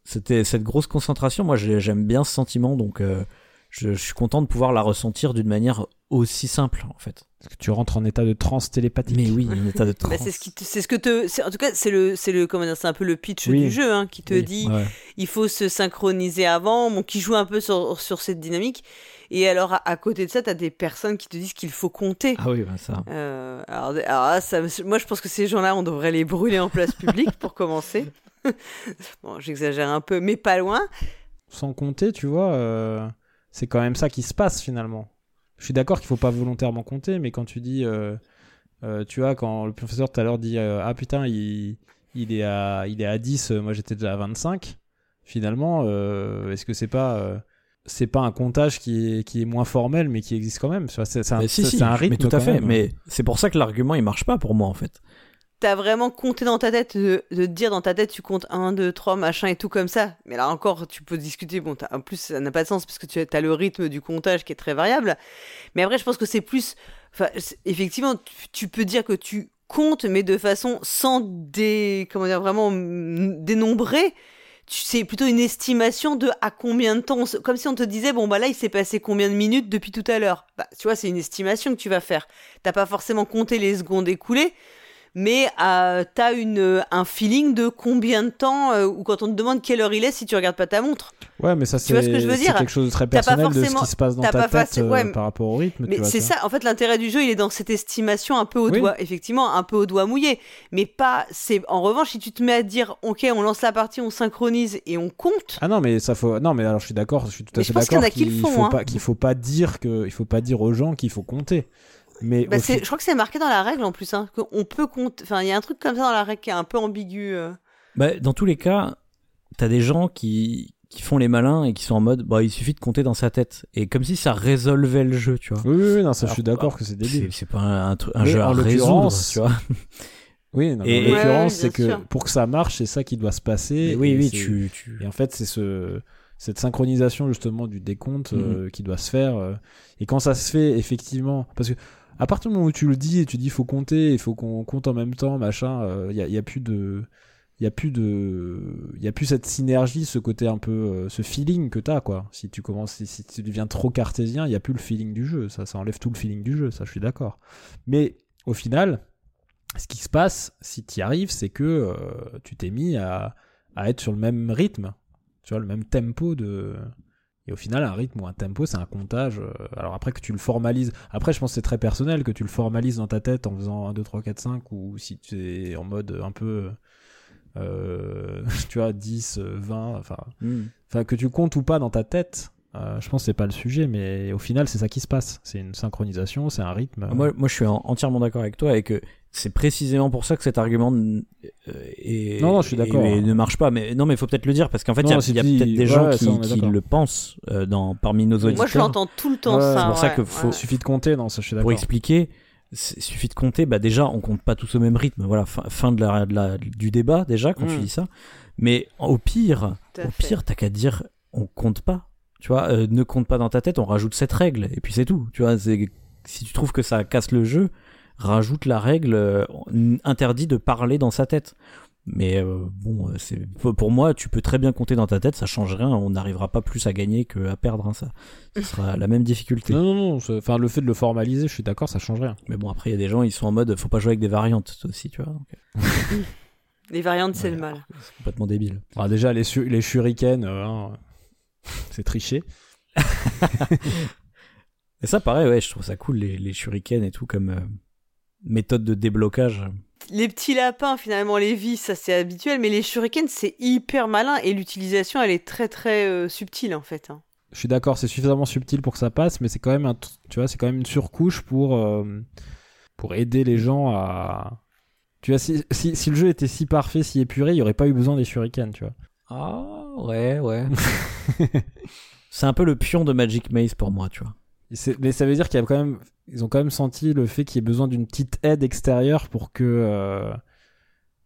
c'était cette grosse concentration, moi j'ai- j'aime bien ce sentiment, donc euh, je, je suis content de pouvoir la ressentir d'une manière aussi simple en fait. Parce que tu rentres en état de transe télépathique. Mais oui, un état de Bah, transe. c'est ce qui, te- c'est ce que te, c'est- en tout cas, c'est le, c'est le, comment dire, c'est un peu le pitch Oui. du jeu, hein, qui te Oui. dit, Ouais. il faut se synchroniser avant, bon, qui joue un peu sur, sur cette dynamique. Et alors, à, à côté de ça, t'as des personnes qui te disent qu'il faut compter. Ah oui, bah ça. Euh, alors, ça, moi, je pense que ces gens-là, on devrait les brûler en place publique pour commencer. bon, j'exagère un peu, mais pas loin. Sans compter, tu vois, euh, c'est quand même ça qui se passe finalement. Je suis d'accord qu'il faut pas volontairement compter, mais quand tu dis, euh, euh, tu vois, quand le professeur tout à l'heure dit, euh, ah putain, il, il, est à, il est à 10, euh, moi j'étais déjà à 25, finalement, est-ce que c'est pas. c'est pas un comptage qui est, qui est moins formel, mais qui existe quand même? C'est un, si, si, rythme. mais tout à fait. même. Mais c'est pour ça que l'argument il marche pas pour moi en fait. T'as vraiment compté dans ta tête, de, dire dans ta tête, tu comptes 1, 2, 3, machin et tout comme ça. Mais là encore, tu peux discuter. Bon, en plus, ça n'a pas de sens parce que tu as le rythme du comptage qui est très variable. Mais après, je pense que c'est plus. Effectivement, tu, peux dire que tu comptes, mais de façon sans dé, comment dire, vraiment dénombrer. C'est plutôt une estimation de à combien de temps, comme si on te disait, bon, bah là, il s'est passé combien de minutes depuis tout à l'heure. Bah, tu vois, c'est une estimation que tu vas faire. T'as pas forcément compté les secondes écoulées, mais euh, t'as une un feeling de combien de temps euh, ou quand on te demande quelle heure il est si tu regardes pas ta montre. Ouais, mais ça Tu vois ce c'est que je veux c'est dire quelque chose de très personnel de ce qui se passe dans ta pas tête euh, ouais, par rapport au rythme. Mais c'est ça, en fait, l'intérêt du jeu, il est dans cette estimation un peu au Oui. doigt, effectivement, un peu au doigt mouillé. Mais pas, c'est, en revanche, si tu te mets à dire, ok, on lance la partie, on synchronise et on compte, Ah non, mais ça faut. Non, mais alors je suis d'accord, je suis tout à Mais fait qu'il d'accord a qui le font, faut hein. pas qu'il faut pas dire que il faut pas dire aux gens qu'il faut compter. Mais bah, je crois que c'est marqué dans la règle en plus, hein, qu'on peut compter, enfin, il y a un truc comme ça dans la règle qui est un peu ambigu. euh. Bah, dans tous les cas, t'as des gens qui, qui font les malins et qui sont en mode, bah, il suffit de compter dans sa tête. Et comme si ça résolvait le jeu, tu vois. Oui, oui, oui, non, ça, je suis d'accord que c'est débile. C'est pas un, un truc- un Mais jeu à résoudre, l'occurrence, tu vois. Oui, non, Et- en l'occurrence, ouais, c'est que sûr. pour que ça marche, c'est ça qui doit se passer. Mais oui, et oui, tu, tu... Et en fait, c'est ce cette synchronisation justement du décompte euh, Mhm. qui doit se faire. euh, et quand ça se fait effectivement, parce que à partir du moment où tu le dis et tu dis faut compter, il faut qu'on compte en même temps, machin, il y, a, y a plus de il y a plus de y a plus cette synergie ce côté un peu euh, ce feeling que t'as quoi. Si tu commences si, tu deviens trop cartésien il y a plus le feeling du jeu. Ça ça enlève tout le feeling du jeu ça je suis d'accord. Mais au final ce qui se passe si tu y arrives c'est que euh, tu t'es mis à, à être sur le même rythme tu vois le même tempo de et au final un rythme ou un tempo c'est un comptage euh, alors après que tu le formalises. Après je pense que c'est très personnel que tu le formalises dans ta tête en faisant 1 2 3 4 5 ou si tu es en mode un peu euh, tu vois 10 euh, 20 enfin enfin que tu comptes ou pas dans ta tête euh, je pense que c'est pas le sujet mais au final c'est ça qui se passe. C'est une synchronisation c'est un rythme. Moi, moi, je suis en- entièrement d'accord avec toi et que c'est précisément pour ça que cet argument euh, est, Non, non, je suis d'accord. et- et ne marche pas. Mais non, mais il faut peut-être le dire parce qu'en fait, il y a, peut-être des ouais, gens qui, ça, le pensent euh, dans, parmi nos auditeurs. Moi, je l'entends tout le temps, Ouais, ça. c'est pour ça que faut- il suffit de compter non ça je suis Pour d'accord expliquer, c'est- il suffit de compter. Bah déjà, on compte pas tous au même rythme. Voilà, fin, fin de la, de la- du débat déjà quand tu Mm. dis ça. Mais au pire, au fait. pire, t'as qu'à dire on compte pas. Tu vois, euh, ne compte pas dans ta tête. On rajoute cette règle et puis c'est tout. Tu vois, c'est si tu trouves que ça casse le jeu, rajoute la règle euh, interdit de parler dans sa tête. Mais euh, bon, euh, c'est pour moi, tu peux très bien compter dans ta tête, ça change rien. On n'arrivera pas plus à gagner que à perdre. hein, ça, ce sera la même difficulté. non non non enfin le fait de le formaliser je suis d'accord ça change rien Mais bon, après, il y a des gens, ils sont en mode, faut pas jouer avec des variantes aussi, tu vois. donc, Les variantes, c'est Ouais. le mal. c'est complètement débile. Ah, déjà les su- les shurikens euh, hein, c'est triché Et ça, pareil, ouais, je trouve ça cool, les, les shurikens et tout, comme euh, méthode de déblocage. Les petits lapins, finalement, les vis, ça c'est habituel, mais les shurikens, c'est hyper malin et l'utilisation, elle est très très euh, subtile en fait. hein. je suis d'accord c'est suffisamment subtil pour que ça passe mais c'est quand même un tu vois c'est quand même une surcouche pour euh, pour aider les gens à tu vois si, si, si le jeu était si parfait si épuré il y aurait pas eu besoin des shurikens tu vois Ah, ouais, ouais. c'est un peu le pion de Magic Maze pour moi, tu vois. Mais ça veut dire qu'il y a quand même, ils ont quand même senti le fait qu'il y ait besoin d'une petite aide extérieure pour que, euh,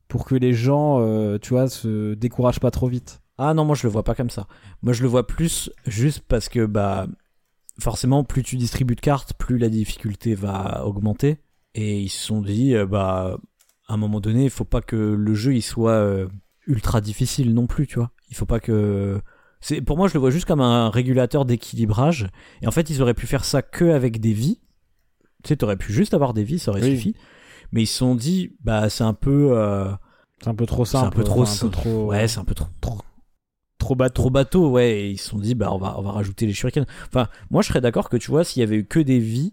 pour que les gens, euh, tu vois, se découragent pas trop vite. Ah non, moi je le vois pas comme ça. Moi je le vois plus juste parce que bah forcément plus tu distribues de cartes, plus la difficulté va augmenter. Et ils se sont dit euh, bah à un moment donné, il faut pas que le jeu il soit ultra difficile non plus, tu vois. Il faut pas que c'est pour moi je le vois juste comme un régulateur d'équilibrage. Et en fait ils auraient pu faire ça que avec des vies. Tu sais, t'aurais pu juste avoir des vies, ça aurait Oui. suffi. Mais ils se sont dit bah c'est un peu euh, C'est un peu trop simple. un peu trop enfin, un peu trop, ouais c'est un peu trop trop bateau. trop bateau, ouais, et ils se sont dit, bah, on va, on va rajouter les shurikens. Enfin, moi, je serais d'accord que, tu vois, s'il y avait eu que des vies,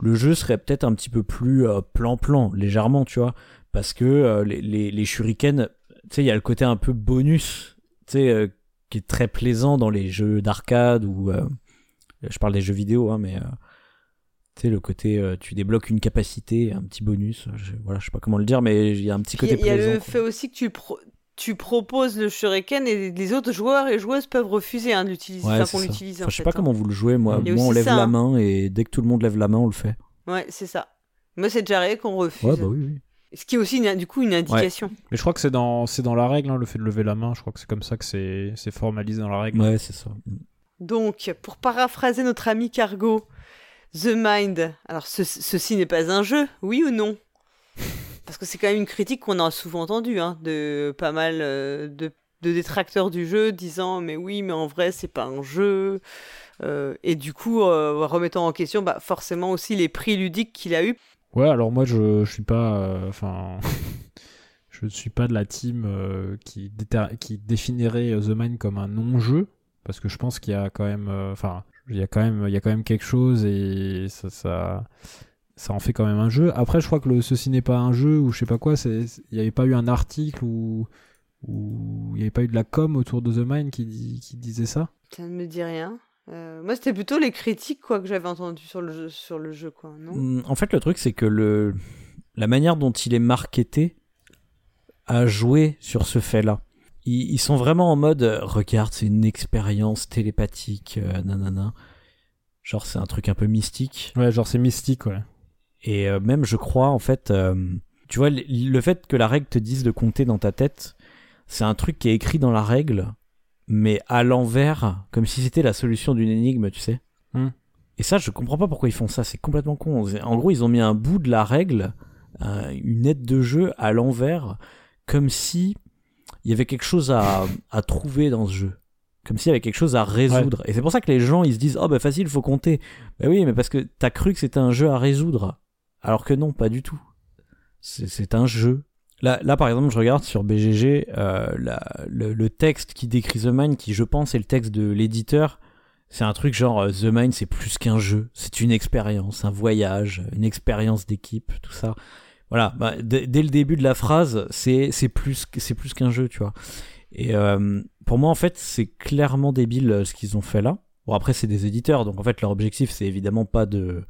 le jeu serait peut-être un petit peu plus euh, plan-plan, légèrement, tu vois, parce que euh, les, les, les shurikens, tu sais, il y a le côté un peu bonus, tu sais, qui est très plaisant dans les jeux d'arcade ou, euh, je parle des jeux vidéo, hein, mais, euh, tu sais, le côté, euh, tu débloques une capacité, un petit bonus, je, voilà, je sais pas comment le dire, mais il y a un petit Puis côté Il y a plaisant. le quoi. fait aussi que tu, pro- tu proposes le shuriken et les autres joueurs et joueuses peuvent refuser hein, de l'utiliser, Ouais, enfin, qu'on l'utilise. Enfin, je sais fait, pas hein. comment vous le jouez, moi. Moi, on lève ça, la hein. main et dès que tout le monde lève la main, on le fait. Ouais, c'est ça. Moi, c'est déjà arrivé qu'on refuse. Ouais, bah oui, oui. Ce qui est aussi une- du coup une indication. Mais je crois que c'est dans, c'est dans la règle, hein, le fait de lever la main. Je crois que c'est comme ça que c'est, c'est formalisé dans la règle. Ouais, c'est ça. Donc, pour paraphraser notre ami Cargo, The Mind, alors ce- ceci n'est pas un jeu, oui ou non? Parce que c'est quand même une critique qu'on a souvent entendue, hein, de pas mal euh, de, de détracteurs du jeu disant mais oui, mais en vrai, c'est pas un jeu. Euh, et du coup, euh, remettant en question bah, forcément aussi les prix ludiques qu'il a eu. Ouais, alors moi je, je suis pas. euh, Enfin. je suis pas de la team euh, qui, qui définirait euh, The Mind comme un non-jeu. Parce que je pense qu'il y a quand même. euh, Enfin, il il y a quand même quelque chose et ça, ça, ça en fait quand même un jeu. Après, je crois que Ceci n'est pas un jeu ou je sais pas quoi. Il n'y avait pas eu un article ou. il n'y avait pas eu de la com autour de The Mind qui, qui disait ça? Ça ne me dit rien. Euh, moi, c'était plutôt les critiques quoi que j'avais entendues sur le jeu, sur le jeu quoi, non? Mm, En fait, le truc, c'est que le... la manière dont il est marketé a joué sur ce fait-là. Ils, ils sont vraiment en mode euh, regarde, c'est une expérience télépathique, euh, nanana. Genre, c'est un truc un peu mystique. Ouais, genre c'est mystique, ouais. Et euh, même, je crois, en fait, euh, tu vois, le fait que la règle te dise de compter dans ta tête, c'est un truc qui est écrit dans la règle, mais à l'envers, comme si c'était la solution d'une énigme, tu sais. Hmm. Et ça, je comprends pas pourquoi ils font ça, c'est complètement con. En gros, ils ont mis un bout de la règle, euh, une aide de jeu à l'envers, comme si il y avait quelque chose à, à trouver dans ce jeu. Comme s'il y avait quelque chose à résoudre. Et c'est pour ça que les gens, ils se disent, oh bah facile, faut compter. Bah oui, mais parce que t'as cru que c'était un jeu à résoudre. Alors que non, pas du tout. C'est un jeu. Là, par exemple, je regarde sur BGG euh, le, texte qui décrit The Mind, qui je pense est le texte de l'éditeur. C'est un truc genre euh, The Mind, c'est plus qu'un jeu, c'est une expérience, un voyage, une expérience d'équipe, tout ça. Voilà, bah, dès le début de la phrase, c'est plus plus qu'un jeu, tu vois. Et euh, pour moi, en fait, c'est clairement débile ce qu'ils ont fait là. Bon, après, c'est des éditeurs, donc en fait, leur objectif, c'est évidemment pas de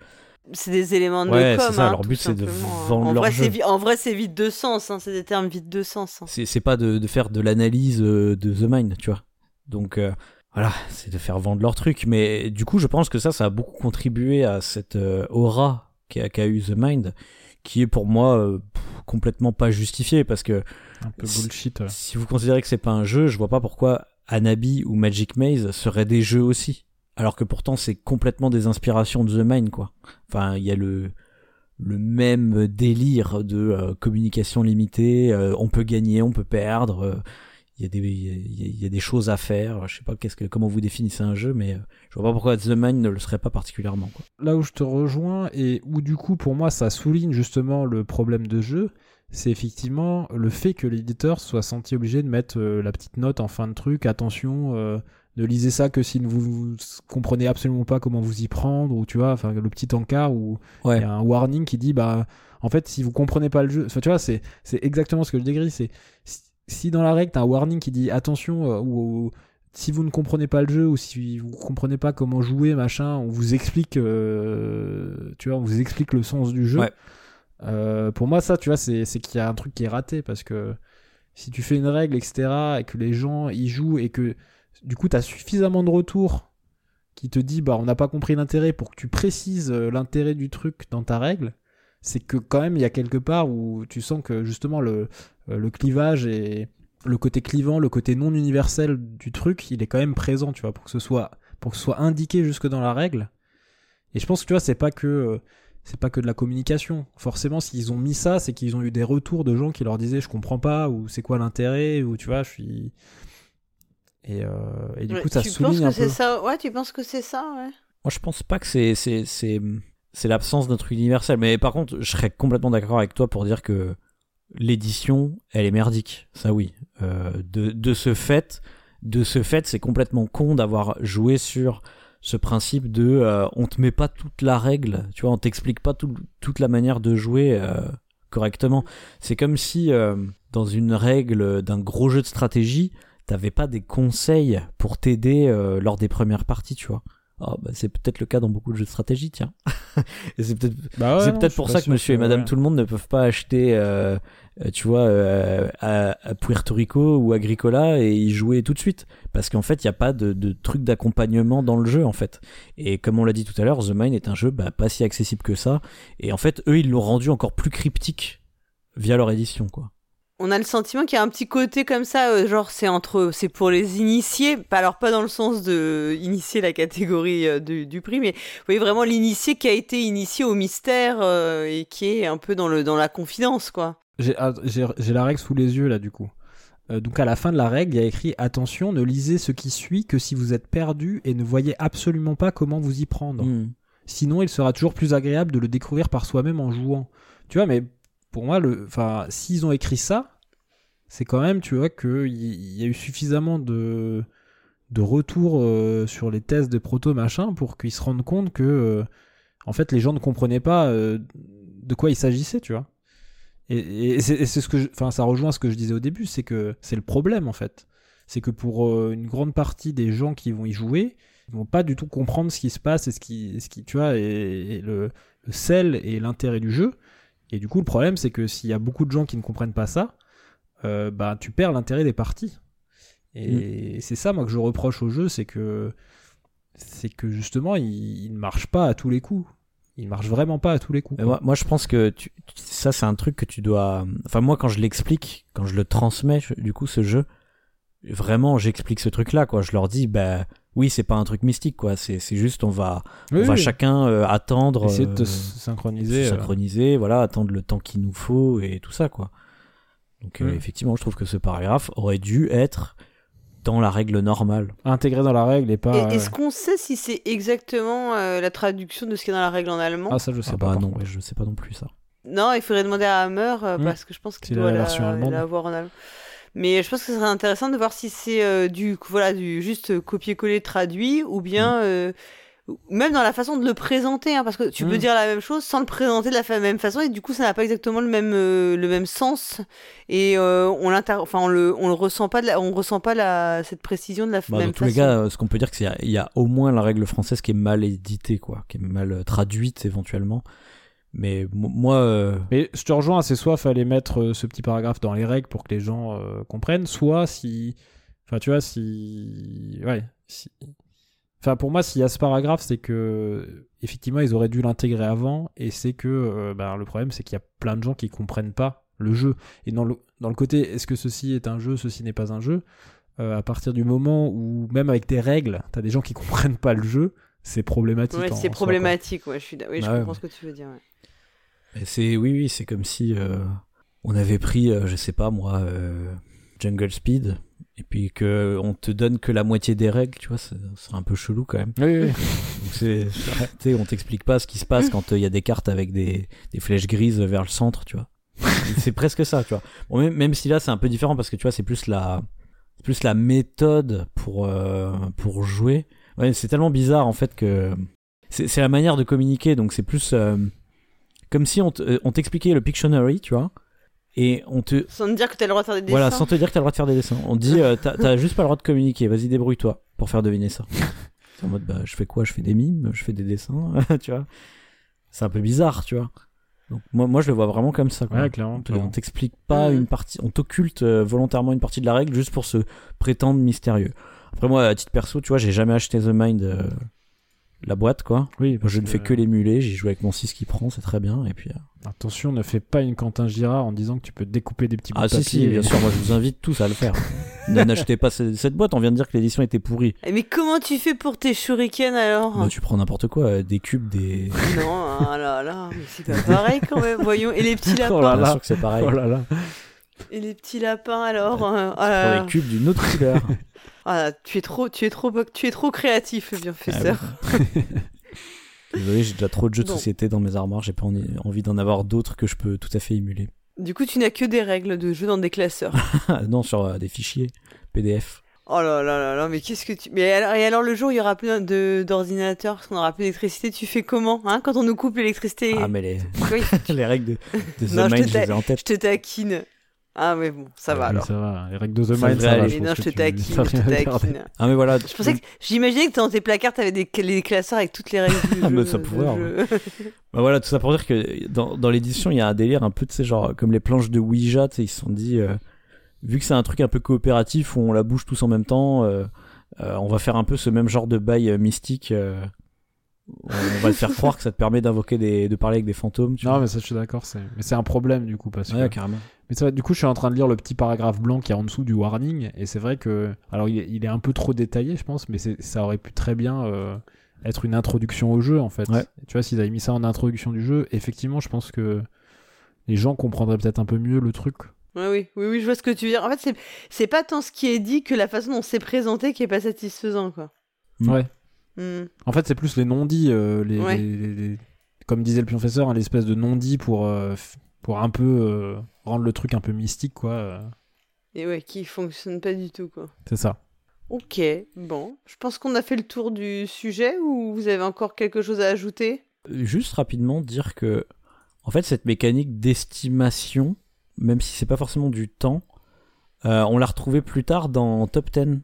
C'est des éléments de Ouais, com. c'est ça, hein, leur but, c'est de vendre en leur vrai, jeu. En vrai, c'est vide de sens. Hein. C'est des termes vides de sens. hein. c'est pas de, de faire de l'analyse euh, de The Mind, tu vois. Donc euh, voilà, c'est de faire vendre leur truc. Mais du coup, je pense que ça, ça a beaucoup contribué à cette euh, aura qu'a qu'a eu The Mind, qui est pour moi euh, pff, complètement pas justifiée parce que Un peu Si- bullshit. ouais. si vous considérez que c'est pas un jeu, je vois pas pourquoi Anabi ou Magic Maze seraient des jeux aussi. Alors que pourtant c'est complètement des inspirations de The Mind quoi. Enfin, il y a le le même délire de euh, communication limitée, euh, on peut gagner, on peut perdre, euh, il y a des il y a- des choses à faire, je sais pas qu'est-ce que comment vous définissez un jeu mais je vois pas pourquoi The Mind ne le serait pas particulièrement. Là où je te rejoins et où du coup pour moi ça souligne justement le problème de jeu, c'est effectivement le fait que l'éditeur soit senti obligé de mettre la petite note en fin de truc, attention, ne lisez ça que si vous, vous comprenez absolument pas comment vous y prendre, ou tu vois, enfin le petit encart où il Ouais. y a un warning qui dit bah en fait si vous comprenez pas le jeu, tu vois c'est c'est exactement ce que je décris, c'est si, si dans la règle t'as un warning qui dit attention euh, ou, ou si vous ne comprenez pas le jeu ou si vous comprenez pas comment jouer machin, on vous explique euh, tu vois on vous explique le sens du jeu. Ouais. Euh, pour moi ça tu vois c'est c'est qu'il y a un truc qui est raté parce que si tu fais une règle etc et que les gens y jouent et que du coup t'as suffisamment de retours qui te dit bah on n'a pas compris l'intérêt pour que tu précises euh, l'intérêt du truc dans ta règle, c'est que quand même il y a quelque part où tu sens que justement le, euh, clivage et le côté clivant, le côté non universel du truc, il est quand même présent, tu vois, pour que ce soit pour que ce soit indiqué jusque dans la règle. Et je pense que tu vois, c'est pas que euh, c'est pas que de la communication. Forcément, s'ils ont mis ça, c'est qu'ils ont eu des retours de gens qui leur disaient je comprends pas ou c'est quoi l'intérêt ou tu vois, je suis et, euh, et du Ouais, coup ça tu penses souligne que un c'est peu. ça Ouais, tu penses que c'est ça, ouais. Moi, je pense pas que c'est c'est c'est c'est l'absence d'un truc universel. Mais par contre, je serais complètement d'accord avec toi pour dire que l'édition, elle est merdique. Ça, oui. Euh, de de ce fait, de ce fait, c'est complètement con d'avoir joué sur ce principe de euh, on te met pas toute la règle, tu vois, on t'explique pas tout- toute la manière de jouer euh, correctement. C'est comme si euh, dans une règle d'un gros jeu de stratégie, t'avais pas des conseils pour t'aider euh, lors des premières parties, tu vois. Bah, c'est peut-être le cas dans beaucoup de jeux de stratégie, tiens. et c'est peut-être Bah ouais, pour ça que monsieur et madame ouais. tout le monde ne peuvent pas acheter, euh, euh, tu vois, euh, à, à Puerto Rico ou Agricola et y jouer tout de suite. Parce qu'en fait, il n'y a pas de, de truc d'accompagnement dans le jeu, en fait. Et comme on l'a dit tout à l'heure, The Mine est un jeu bah, pas si accessible que ça. Et en fait, eux, ils l'ont rendu encore plus cryptique via leur édition, quoi. On a le sentiment qu'il y a un petit côté comme ça, euh, genre c'est entre, c'est pour les initiés, pas alors pas dans le sens de initier la catégorie euh, du, du prix, mais vous voyez vraiment l'initié qui a été initié au mystère euh, et qui est un peu dans le dans la confidence, quoi. J'ai ah, la règle sous les yeux là du coup. Euh, donc à la fin de la règle, il y a écrit attention, ne lisez ce qui suit que si vous êtes perdu et ne voyez absolument pas comment vous y prendre. Hmm. Sinon, il sera toujours plus agréable de le découvrir par soi-même en jouant. Tu vois, mais pour moi, enfin, s'ils ont écrit ça, c'est quand même, tu vois, qu'il y, y a eu suffisamment de, de retours euh, sur les tests de proto machin pour qu'ils se rendent compte que, euh, en fait, les gens ne comprenaient pas euh, de quoi il s'agissait, tu vois. Et, c'est ce que, enfin, ça rejoint ce que je disais au début, c'est que c'est le problème en fait. C'est que pour une grande partie des gens qui vont y jouer, ils vont pas du tout comprendre ce qui se passe et ce qui, ce qui tu vois, et, le sel et l'intérêt du jeu. Et du coup, le problème, c'est que s'il y a beaucoup de gens qui ne comprennent pas ça, euh, bah, tu perds l'intérêt des parties. Et c'est ça, moi, que je reproche au jeu, c'est que, c'est que justement, il, ne marche pas à tous les coups. Il marche vraiment pas à tous les coups. Moi, moi, je pense que tu- ça, c'est un truc que tu dois. Enfin, moi, quand je l'explique, quand je le transmets, je- du coup, ce jeu, vraiment, j'explique ce truc-là, quoi. Je leur dis, bah, oui, c'est pas un truc mystique, quoi. C'est c'est juste, on va, Oui, on va oui. chacun euh, attendre, Essayer de te euh, synchroniser. se euh. synchroniser, voilà, attendre le temps qu'il nous faut et tout ça, quoi. Donc, euh, Mm. effectivement, je trouve que ce paragraphe aurait dû être dans la règle normale. intégré dans la règle et pas. Et Est-ce qu'on sait si c'est exactement euh, la traduction de ce qui est dans la règle en allemand? Ah, ça, je sais Ah pas. bah non, ouais, je sais pas non plus ça. Non, il faudrait demander à Hammer euh, Hmm. parce que je pense qu'il doit la la, version allemande. l'avoir en allemand. Mais je pense que ce serait intéressant de voir si c'est euh, du voilà du juste copier-coller traduit ou bien euh, même dans la façon de le présenter hein, parce que tu peux Hmm. dire la même chose sans le présenter de la même façon et du coup ça n'a pas exactement le même euh, le même sens et euh, on l'inter enfin on le on le ressent pas de la- on ressent pas la cette précision de la Bah, même dans tous façon. les cas, ce qu'on peut dire, c'est qu'il y y, a au moins la règle française qui est mal éditée, quoi, qui est mal traduite éventuellement. Mais moi, euh, Mais je te rejoins, c'est soit fallait mettre euh, ce petit paragraphe dans les règles pour que les gens euh, comprennent, soit si. Enfin, tu vois, si. Ouais. Si... Enfin, pour moi, s'il y a ce paragraphe, c'est que. Effectivement, ils auraient dû l'intégrer avant, et c'est que. euh, ben, le problème, c'est qu'il y a plein de gens qui comprennent pas le jeu. Et dans le, dans le côté, est-ce que ceci est un jeu, ceci n'est pas un jeu euh, À partir du moment où, même avec tes règles, t'as des gens qui comprennent pas le jeu, c'est problématique. Ouais, c'est soi, problématique ouais je suis oui, je Bah comprends ce que tu veux dire ouais. C'est oui oui c'est comme si euh, on avait pris euh, je sais pas moi euh, Jungle Speed et puis que on te donne que la moitié des règles tu vois c'est un peu chelou quand même. Oui, oui. C'est on t'explique pas ce qui se passe quand il y a des cartes avec des, des flèches grises vers le centre tu vois. C'est presque ça tu vois. Bon, même, même si là c'est un peu différent parce que tu vois c'est plus la plus la méthode pour pour jouer. Ouais c'est tellement bizarre en fait que c'est c'est la manière de communiquer donc c'est plus comme si on euh, on t'expliquait le Pictionary tu vois et on te sans te dire que t'as le droit de faire des dessins voilà sans te dire que t'as le droit de faire des dessins on te dit euh, t'as juste pas le droit de communiquer vas-y débrouille-toi pour faire deviner ça c'est en mode bah je fais quoi? Je fais des mimes je fais des dessins tu vois c'est un peu bizarre tu vois donc moi moi je le vois vraiment comme ça quoi. Ouais, clairement. On te- clairement. on t'explique pas Mhm. une partie, on t'occulte euh, volontairement une partie de la règle juste pour se prétendre mystérieux. Après moi, à titre perso, tu vois, j'ai jamais acheté The Mind, euh, la boîte quoi. Oui, Moi, je ne fais que l'émuler, j'y joue avec mon 6 qui prend, c'est très bien. Et puis euh, Attention, ne fais pas une Quentin Girard en disant que tu peux découper des petits bouts ah de si papier. si, bien sûr, moi je vous invite tous à le faire. N'achetez pas ce- cette boîte, on vient de dire que l'édition était pourrie. Eh, Mais comment tu fais pour tes shurikens alors Bah, tu prends n'importe quoi, euh, des cubes, des. Non, ah là là, mais c'est pas pareil quand même, voyons. Et les petits lapins Oh là Bien là. sûr que c'est pareil. Oh là là. Et les petits lapins alors euh, ah là là. des cubes d'une autre couleur. Ah, tu es trop, tu es trop, tu es trop créatif, bienfaiteur. Ah oui. Désolé, j'ai déjà trop de jeux de Bon. société dans mes armoires, j'ai pas en- envie d'en avoir d'autres que je peux tout à fait émuler. Du coup, tu n'as que des règles de jeu dans des classeurs. Non, sur euh, des fichiers PDF. Oh là là là là, mais qu'est-ce que tu. Mais alors, et alors, le jour où il y aura plus de- d'ordinateurs, parce qu'on aura plus d'électricité, tu fais comment hein Quand on nous coupe l'électricité? Ah, mais les, Oui, les règles de, de The Non, je te Mind, je ta- les ai en tête. je te taquine. Ah, mais bon, ça va Oui, alors. Ça va. Les règles de The Ça Mind, ça va. Mais non, je te taquine, je te taquine. Ah, mais voilà. Je pensais que j'imaginais que dans tes placards t'avais des les classeurs avec toutes les règles du Ah, jeu. mais ça pourrait, jeu. Bah voilà, tout ça pour dire que dans, dans l'édition, il y a un délire un peu, tu sais, genre, comme les planches de Ouija, tu sais, ils se sont dit, euh, vu que c'est un truc un peu coopératif où on la bouge tous en même temps, euh, euh, on va faire un peu ce même genre de bail euh, mystique. On va le faire croire que ça te permet d'invoquer des, de parler avec des fantômes. Tu Non, vois. mais ça, je suis d'accord. c'est- Mais c'est un problème, du coup, parce que. Ouais, carrément. Mais ça, va, du coup, je suis en train de lire le petit paragraphe blanc qui est en dessous du warning, et c'est vrai que, alors, il est, il est un peu trop détaillé, je pense, mais c'est- ça aurait pu très bien euh, être une introduction au jeu, en fait. Ouais. Tu vois, s'ils avaient mis ça en introduction du jeu, effectivement, je pense que les gens comprendraient peut-être un peu mieux le truc. Ouais, oui, oui, oui, je vois ce que tu veux dire. En fait, c'est- c'est pas tant ce qui est dit que la façon dont c'est présenté qui est pas satisfaisant, quoi. Ouais. Hmm. En fait, c'est plus les non-dits, euh, les, Ouais. les- les- les- comme disait le professeur, hein, l'espèce de non-dits pour, euh, pour un peu euh, rendre le truc un peu mystique, quoi. Et ouais, qui fonctionne pas du tout, quoi. c'est ça. Ok, bon. Je pense qu'on a fait le tour du sujet ou vous avez encore quelque chose à ajouter? Juste rapidement dire que, en fait, cette mécanique d'estimation, même si c'est pas forcément du temps, euh, on l'a retrouvée plus tard dans Top 10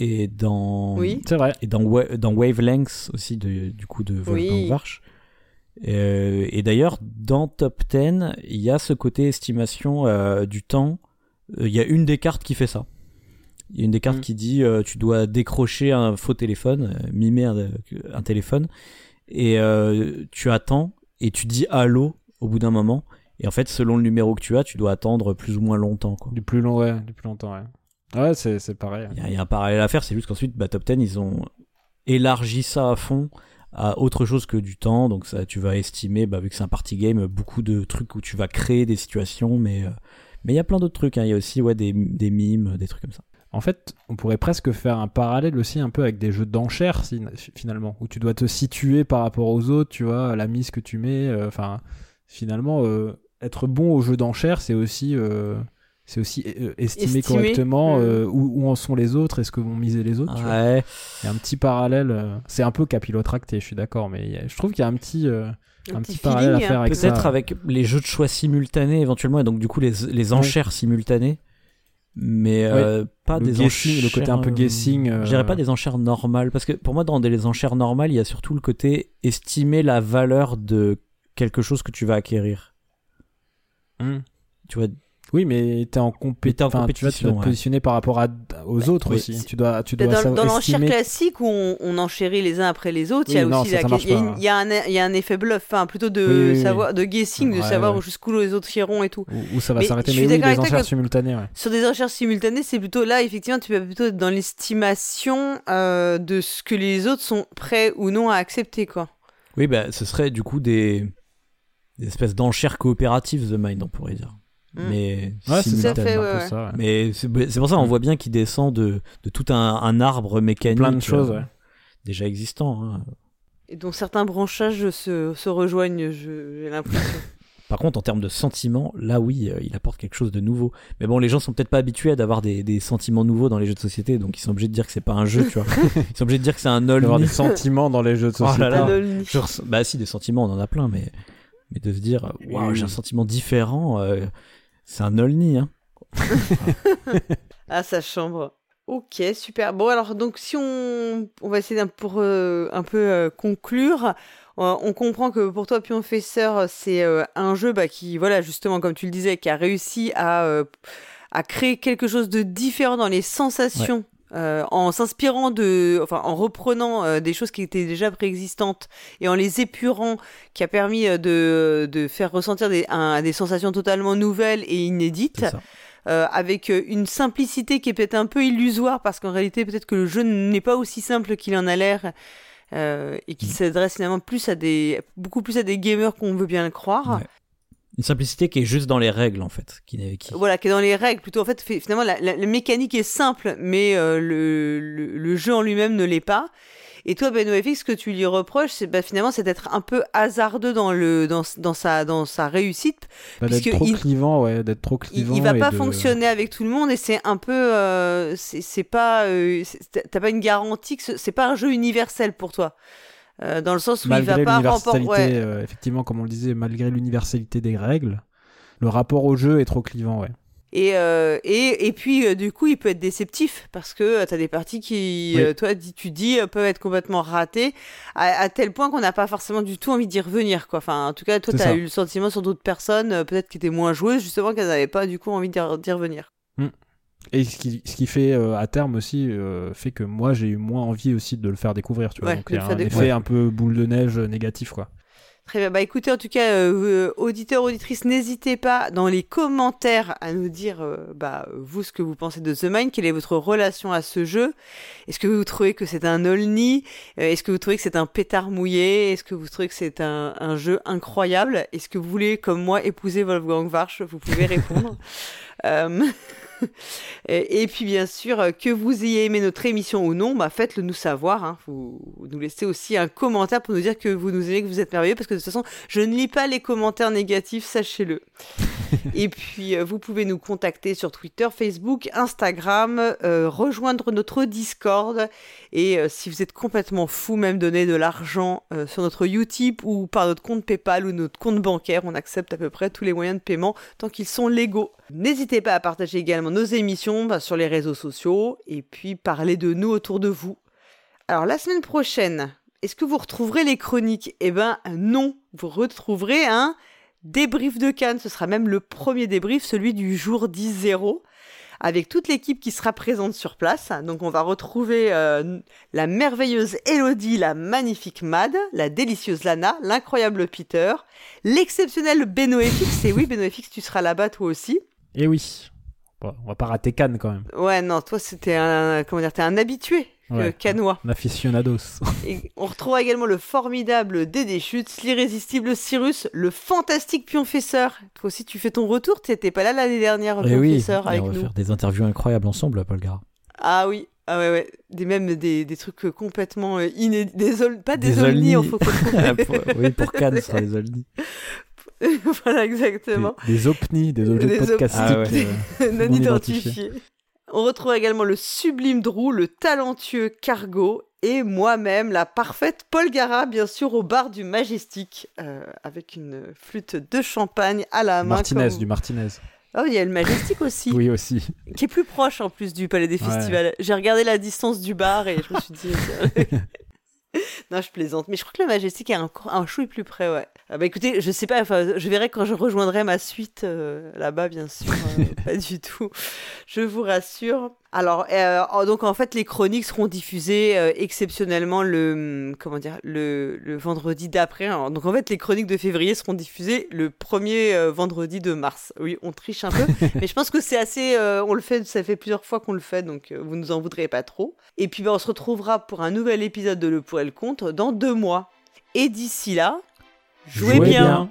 et dans Oui. C'est vrai. et dans, Wa- dans Wavelengths aussi de, du coup de Wolfgang Oui. Warsch. Euh, et d'ailleurs, dans Top 10, il y a ce côté estimation euh, du temps. Euh, Il y a une des cartes qui fait ça. Il y a une des cartes Mm. qui dit euh, tu dois décrocher un faux téléphone, euh, mimer un, un téléphone, et euh, tu attends et tu dis allô au bout d'un moment. Et en fait, selon le numéro que tu as, tu dois attendre plus ou moins longtemps. Quoi. Du plus long, ouais, du plus longtemps, ouais. Ouais, c'est c'est pareil. Il y, a- il y a un parallèle à faire, c'est juste qu'ensuite, bah, Top 10, ils ont élargi ça à fond à autre chose que du temps. Donc ça, tu vas estimer, bah, vu que c'est un party game, beaucoup de trucs où tu vas créer des situations, mais euh, mais il y a plein d'autres trucs. hein. Il y a aussi ouais, des, des mimes, des trucs comme ça. En fait, on pourrait presque faire un parallèle aussi un peu avec des jeux d'enchères, si- finalement, où tu dois te situer par rapport aux autres, tu vois, la mise que tu mets. euh, Enfin, finalement, euh, être bon au jeu d'enchères, c'est aussi, c'est aussi euh, estimer, Estimer. correctement Mm. euh, où, où en sont les autres, est-ce que vont miser les autres. Ouais. Il y a un petit parallèle. euh, c'est un peu capillotracté, je suis d'accord, mais a- je trouve qu'il y a un petit, euh, un petit parallèle à faire hein. avec ça. Peut-être avec les jeux de choix simultanés éventuellement, et donc du coup les, les enchères simultanées. Mais euh, pas Le des guessing, enchères. le côté un peu euh, guessing, euh, Je dirais pas des enchères normales, parce que pour moi, dans des enchères normales, il y a surtout le côté estimer la valeur de quelque chose que tu vas acquérir. Hmm. Tu vois, Oui, mais t'es en, compé- Mais t'es en enfin, tu vois, tu dois compétition, te ouais. positionner par rapport à, aux autres oui. aussi. Tu dois, tu dois Dans, dans l'enchère estimer- classique où on, on enchérit les uns après les autres, il y a non, aussi ça, la- ça marche il y a pas. une- il y, a un il y a un effet bluff, enfin plutôt de Oui, oui, oui. savoir, de guessing, de savoir ouais. jusqu'où les autres iront et tout. où, où ça va Mais s'arrêter. Mais suis oui, toi enchères simultanées. Ouais. Sur des recherches simultanées, c'est plutôt là, effectivement, tu vas plutôt être dans l'estimation euh, de ce que les autres sont prêts ou non à accepter, quoi. oui, bah, ce serait du coup des, des espèces d'enchères coopératives, The Mind, on pourrait dire. Mais Ouais, c'est fait, ouais, ouais. ça. Mais pour ça on Mm. voit bien qu'il descend de, de tout un, un arbre mécanique Plein de choses, euh, ouais. déjà existant. hein. Et dont certains branchages se, se rejoignent, j'ai l'impression. Par contre, en termes de sentiments, là oui, euh, il apporte quelque chose de nouveau. Mais bon, les gens sont peut-être pas habitués à d'avoir des, des sentiments nouveaux dans les jeux de société, donc ils sont obligés de dire que c'est pas un jeu, tu vois. Ils sont obligés de dire que c'est un D'avoir olni. des sentiments dans les jeux de Oh là société. là. Genre, bah si, des sentiments, on en a plein, mais, mais de se dire, waouh, j'ai un sentiment différent, euh, c'est un olni, hein. Ah, sa chambre. Ok, super. Bon, alors, donc, si on, on va essayer d'un, pour euh, un peu euh, conclure, euh, on comprend que pour toi, Pionfesseur, c'est euh, un jeu bah, qui, voilà, justement, comme tu le disais, qui a réussi à, à créer quelque chose de différent dans les sensations. Euh, en s'inspirant de, enfin, en reprenant euh, des choses qui étaient déjà préexistantes et en les épurant, qui a permis euh, de, de faire ressentir des, un- des sensations totalement nouvelles et inédites euh, avec euh, une simplicité qui est peut-être un peu illusoire parce qu'en réalité peut-être que le jeu n'est pas aussi simple qu'il en a l'air euh, et qu'il Mm. s'adresse finalement plus à des beaucoup plus à des gamers qu'on veut bien le croire. Ouais. Une simplicité qui est juste dans les règles, en fait. Qui. Voilà, qui est dans les règles plutôt. En fait, finalement, la, la- la mécanique est simple, mais euh, le, le, le jeu en lui-même ne l'est pas. Et toi, Benoît FX, ce que tu lui reproches, c'est bah, finalement, c'est d'être un peu hasardeux dans le dans, dans sa dans sa réussite Bah, d'être puisque trop il- clivant, ouais, d'être trop il, clivant. il va pas de- fonctionner avec tout le monde et c'est un peu euh, c'est pas euh, c'est- t'as pas une garantie que ce- c'est pas un jeu universel pour toi Euh, dans le sens où Malgré il va pas remporter ouais. euh, effectivement, comme on le disait, malgré l'universalité des règles, le rapport au jeu est trop clivant, ouais. et, euh, et et puis euh, du coup il peut être déceptif parce que tu t'as des parties qui Oui. euh, toi dis- tu dis euh, peuvent être complètement ratées à, à tel point qu'on n'a pas forcément du tout envie d'y revenir quoi enfin en tout cas toi t'as ça. eu le sentiment sur d'autres personnes euh, peut-être qui étaient moins joueuses justement qu'elles n'avaient pas du coup envie d'y revenir Et ce qui, ce qui fait euh, à terme aussi euh, fait que moi j'ai eu moins envie aussi de le faire découvrir, tu vois. Ouais, Donc il y a un effet un peu boule de neige euh, négatif, quoi. Très bien. Bah écoutez, en tout cas, euh, auditeurs, auditrices, n'hésitez pas dans les commentaires à nous dire, euh, bah, vous, ce que vous pensez de The Mind, quelle est votre relation à ce jeu? Est-ce que vous trouvez que c'est un olni? Est-ce que vous trouvez que c'est un pétard mouillé? Est-ce que vous trouvez que c'est un, un jeu incroyable? Est-ce que vous voulez, comme moi, épouser Wolfgang Warsch? Vous pouvez répondre. Euh, et, puis bien sûr, euh, que vous ayez aimé notre émission ou non, bah, faites-le nous savoir. Hein. Vous, nous laissez aussi un commentaire pour nous dire que vous nous aimez, que vous êtes merveilleux, parce que de toute façon, je ne lis pas les commentaires négatifs, sachez-le. Et puis, euh, vous pouvez nous contacter sur Twitter, Facebook, Instagram, euh, rejoindre notre Discord. Et si vous êtes complètement fou, même donner de l'argent sur notre Utip ou par notre compte PayPal ou notre compte bancaire, on accepte à peu près tous les moyens de paiement tant qu'ils sont légaux. N'hésitez pas à partager également nos émissions bah, sur les réseaux sociaux et puis parler de nous autour de vous. Alors la semaine prochaine, est-ce que vous retrouverez les chroniques? Eh ben non, vous retrouverez un débrief de Cannes. Ce sera même le premier débrief, celui du jour 10-0 avec toute l'équipe qui sera présente sur place. Donc on va retrouver euh, la merveilleuse Elodie, la magnifique Mad, la délicieuse Lana, l'incroyable Peter, l'exceptionnel Benoéfix. Et oui, Benoéfix, tu seras là-bas toi aussi. Et eh oui. Bon, on va pas rater Cannes quand même. Ouais, non, toi c'était un, comment dire, t'es un habitué ouais, canois. Un aficionados. Et on retrouve également le formidable Dédé Schutz, l'irrésistible Cyrus, le fantastique Pionfesseur. Toi aussi tu fais ton retour, t'étais pas là l'année dernière, eh Pionfesseur, avec on va faire des interviews incroyables ensemble, Paul Gara. Ah oui, ah ouais, ouais. Des, même des, des trucs complètement euh, inédits. Des pas des, des olnis, faut Oui, pour Cannes, ce sera des olnis. voilà, exactement. Des, des opnis, des objets podcastiques ah non identifiés. On retrouve également le sublime Drew, le talentueux Cargo et moi-même, la parfaite Paul Gara, bien sûr, au bar du Majestic, euh, avec une flûte de champagne à la main. Martinez, du Martinez. Oh, il y a le Majestic aussi. oui, aussi. Qui est plus proche en plus du Palais des Festivals. J'ai regardé la distance du bar et je me suis dit. non, je plaisante. Mais je crois que le Majestic est encore un chouille plus près, ouais. Ah bah écoutez, je sais pas, je verrai quand je rejoindrai ma suite euh, là-bas, bien sûr. Euh, pas du tout. Je vous rassure. Alors, euh, donc en fait, les chroniques seront diffusées exceptionnellement le, hum, comment dire, le, le vendredi d'après. Donc en fait, les chroniques de février seront diffusées le premier vendredi de mars. Oui, on triche un peu, mais je pense que c'est assez. on le fait, ça fait plusieurs fois qu'on le fait, donc vous nous en voudrez pas trop. Et puis, ben, on se retrouvera pour un nouvel épisode de Le Pour et le Contre dans deux mois. Et d'ici là, Jouez, bien.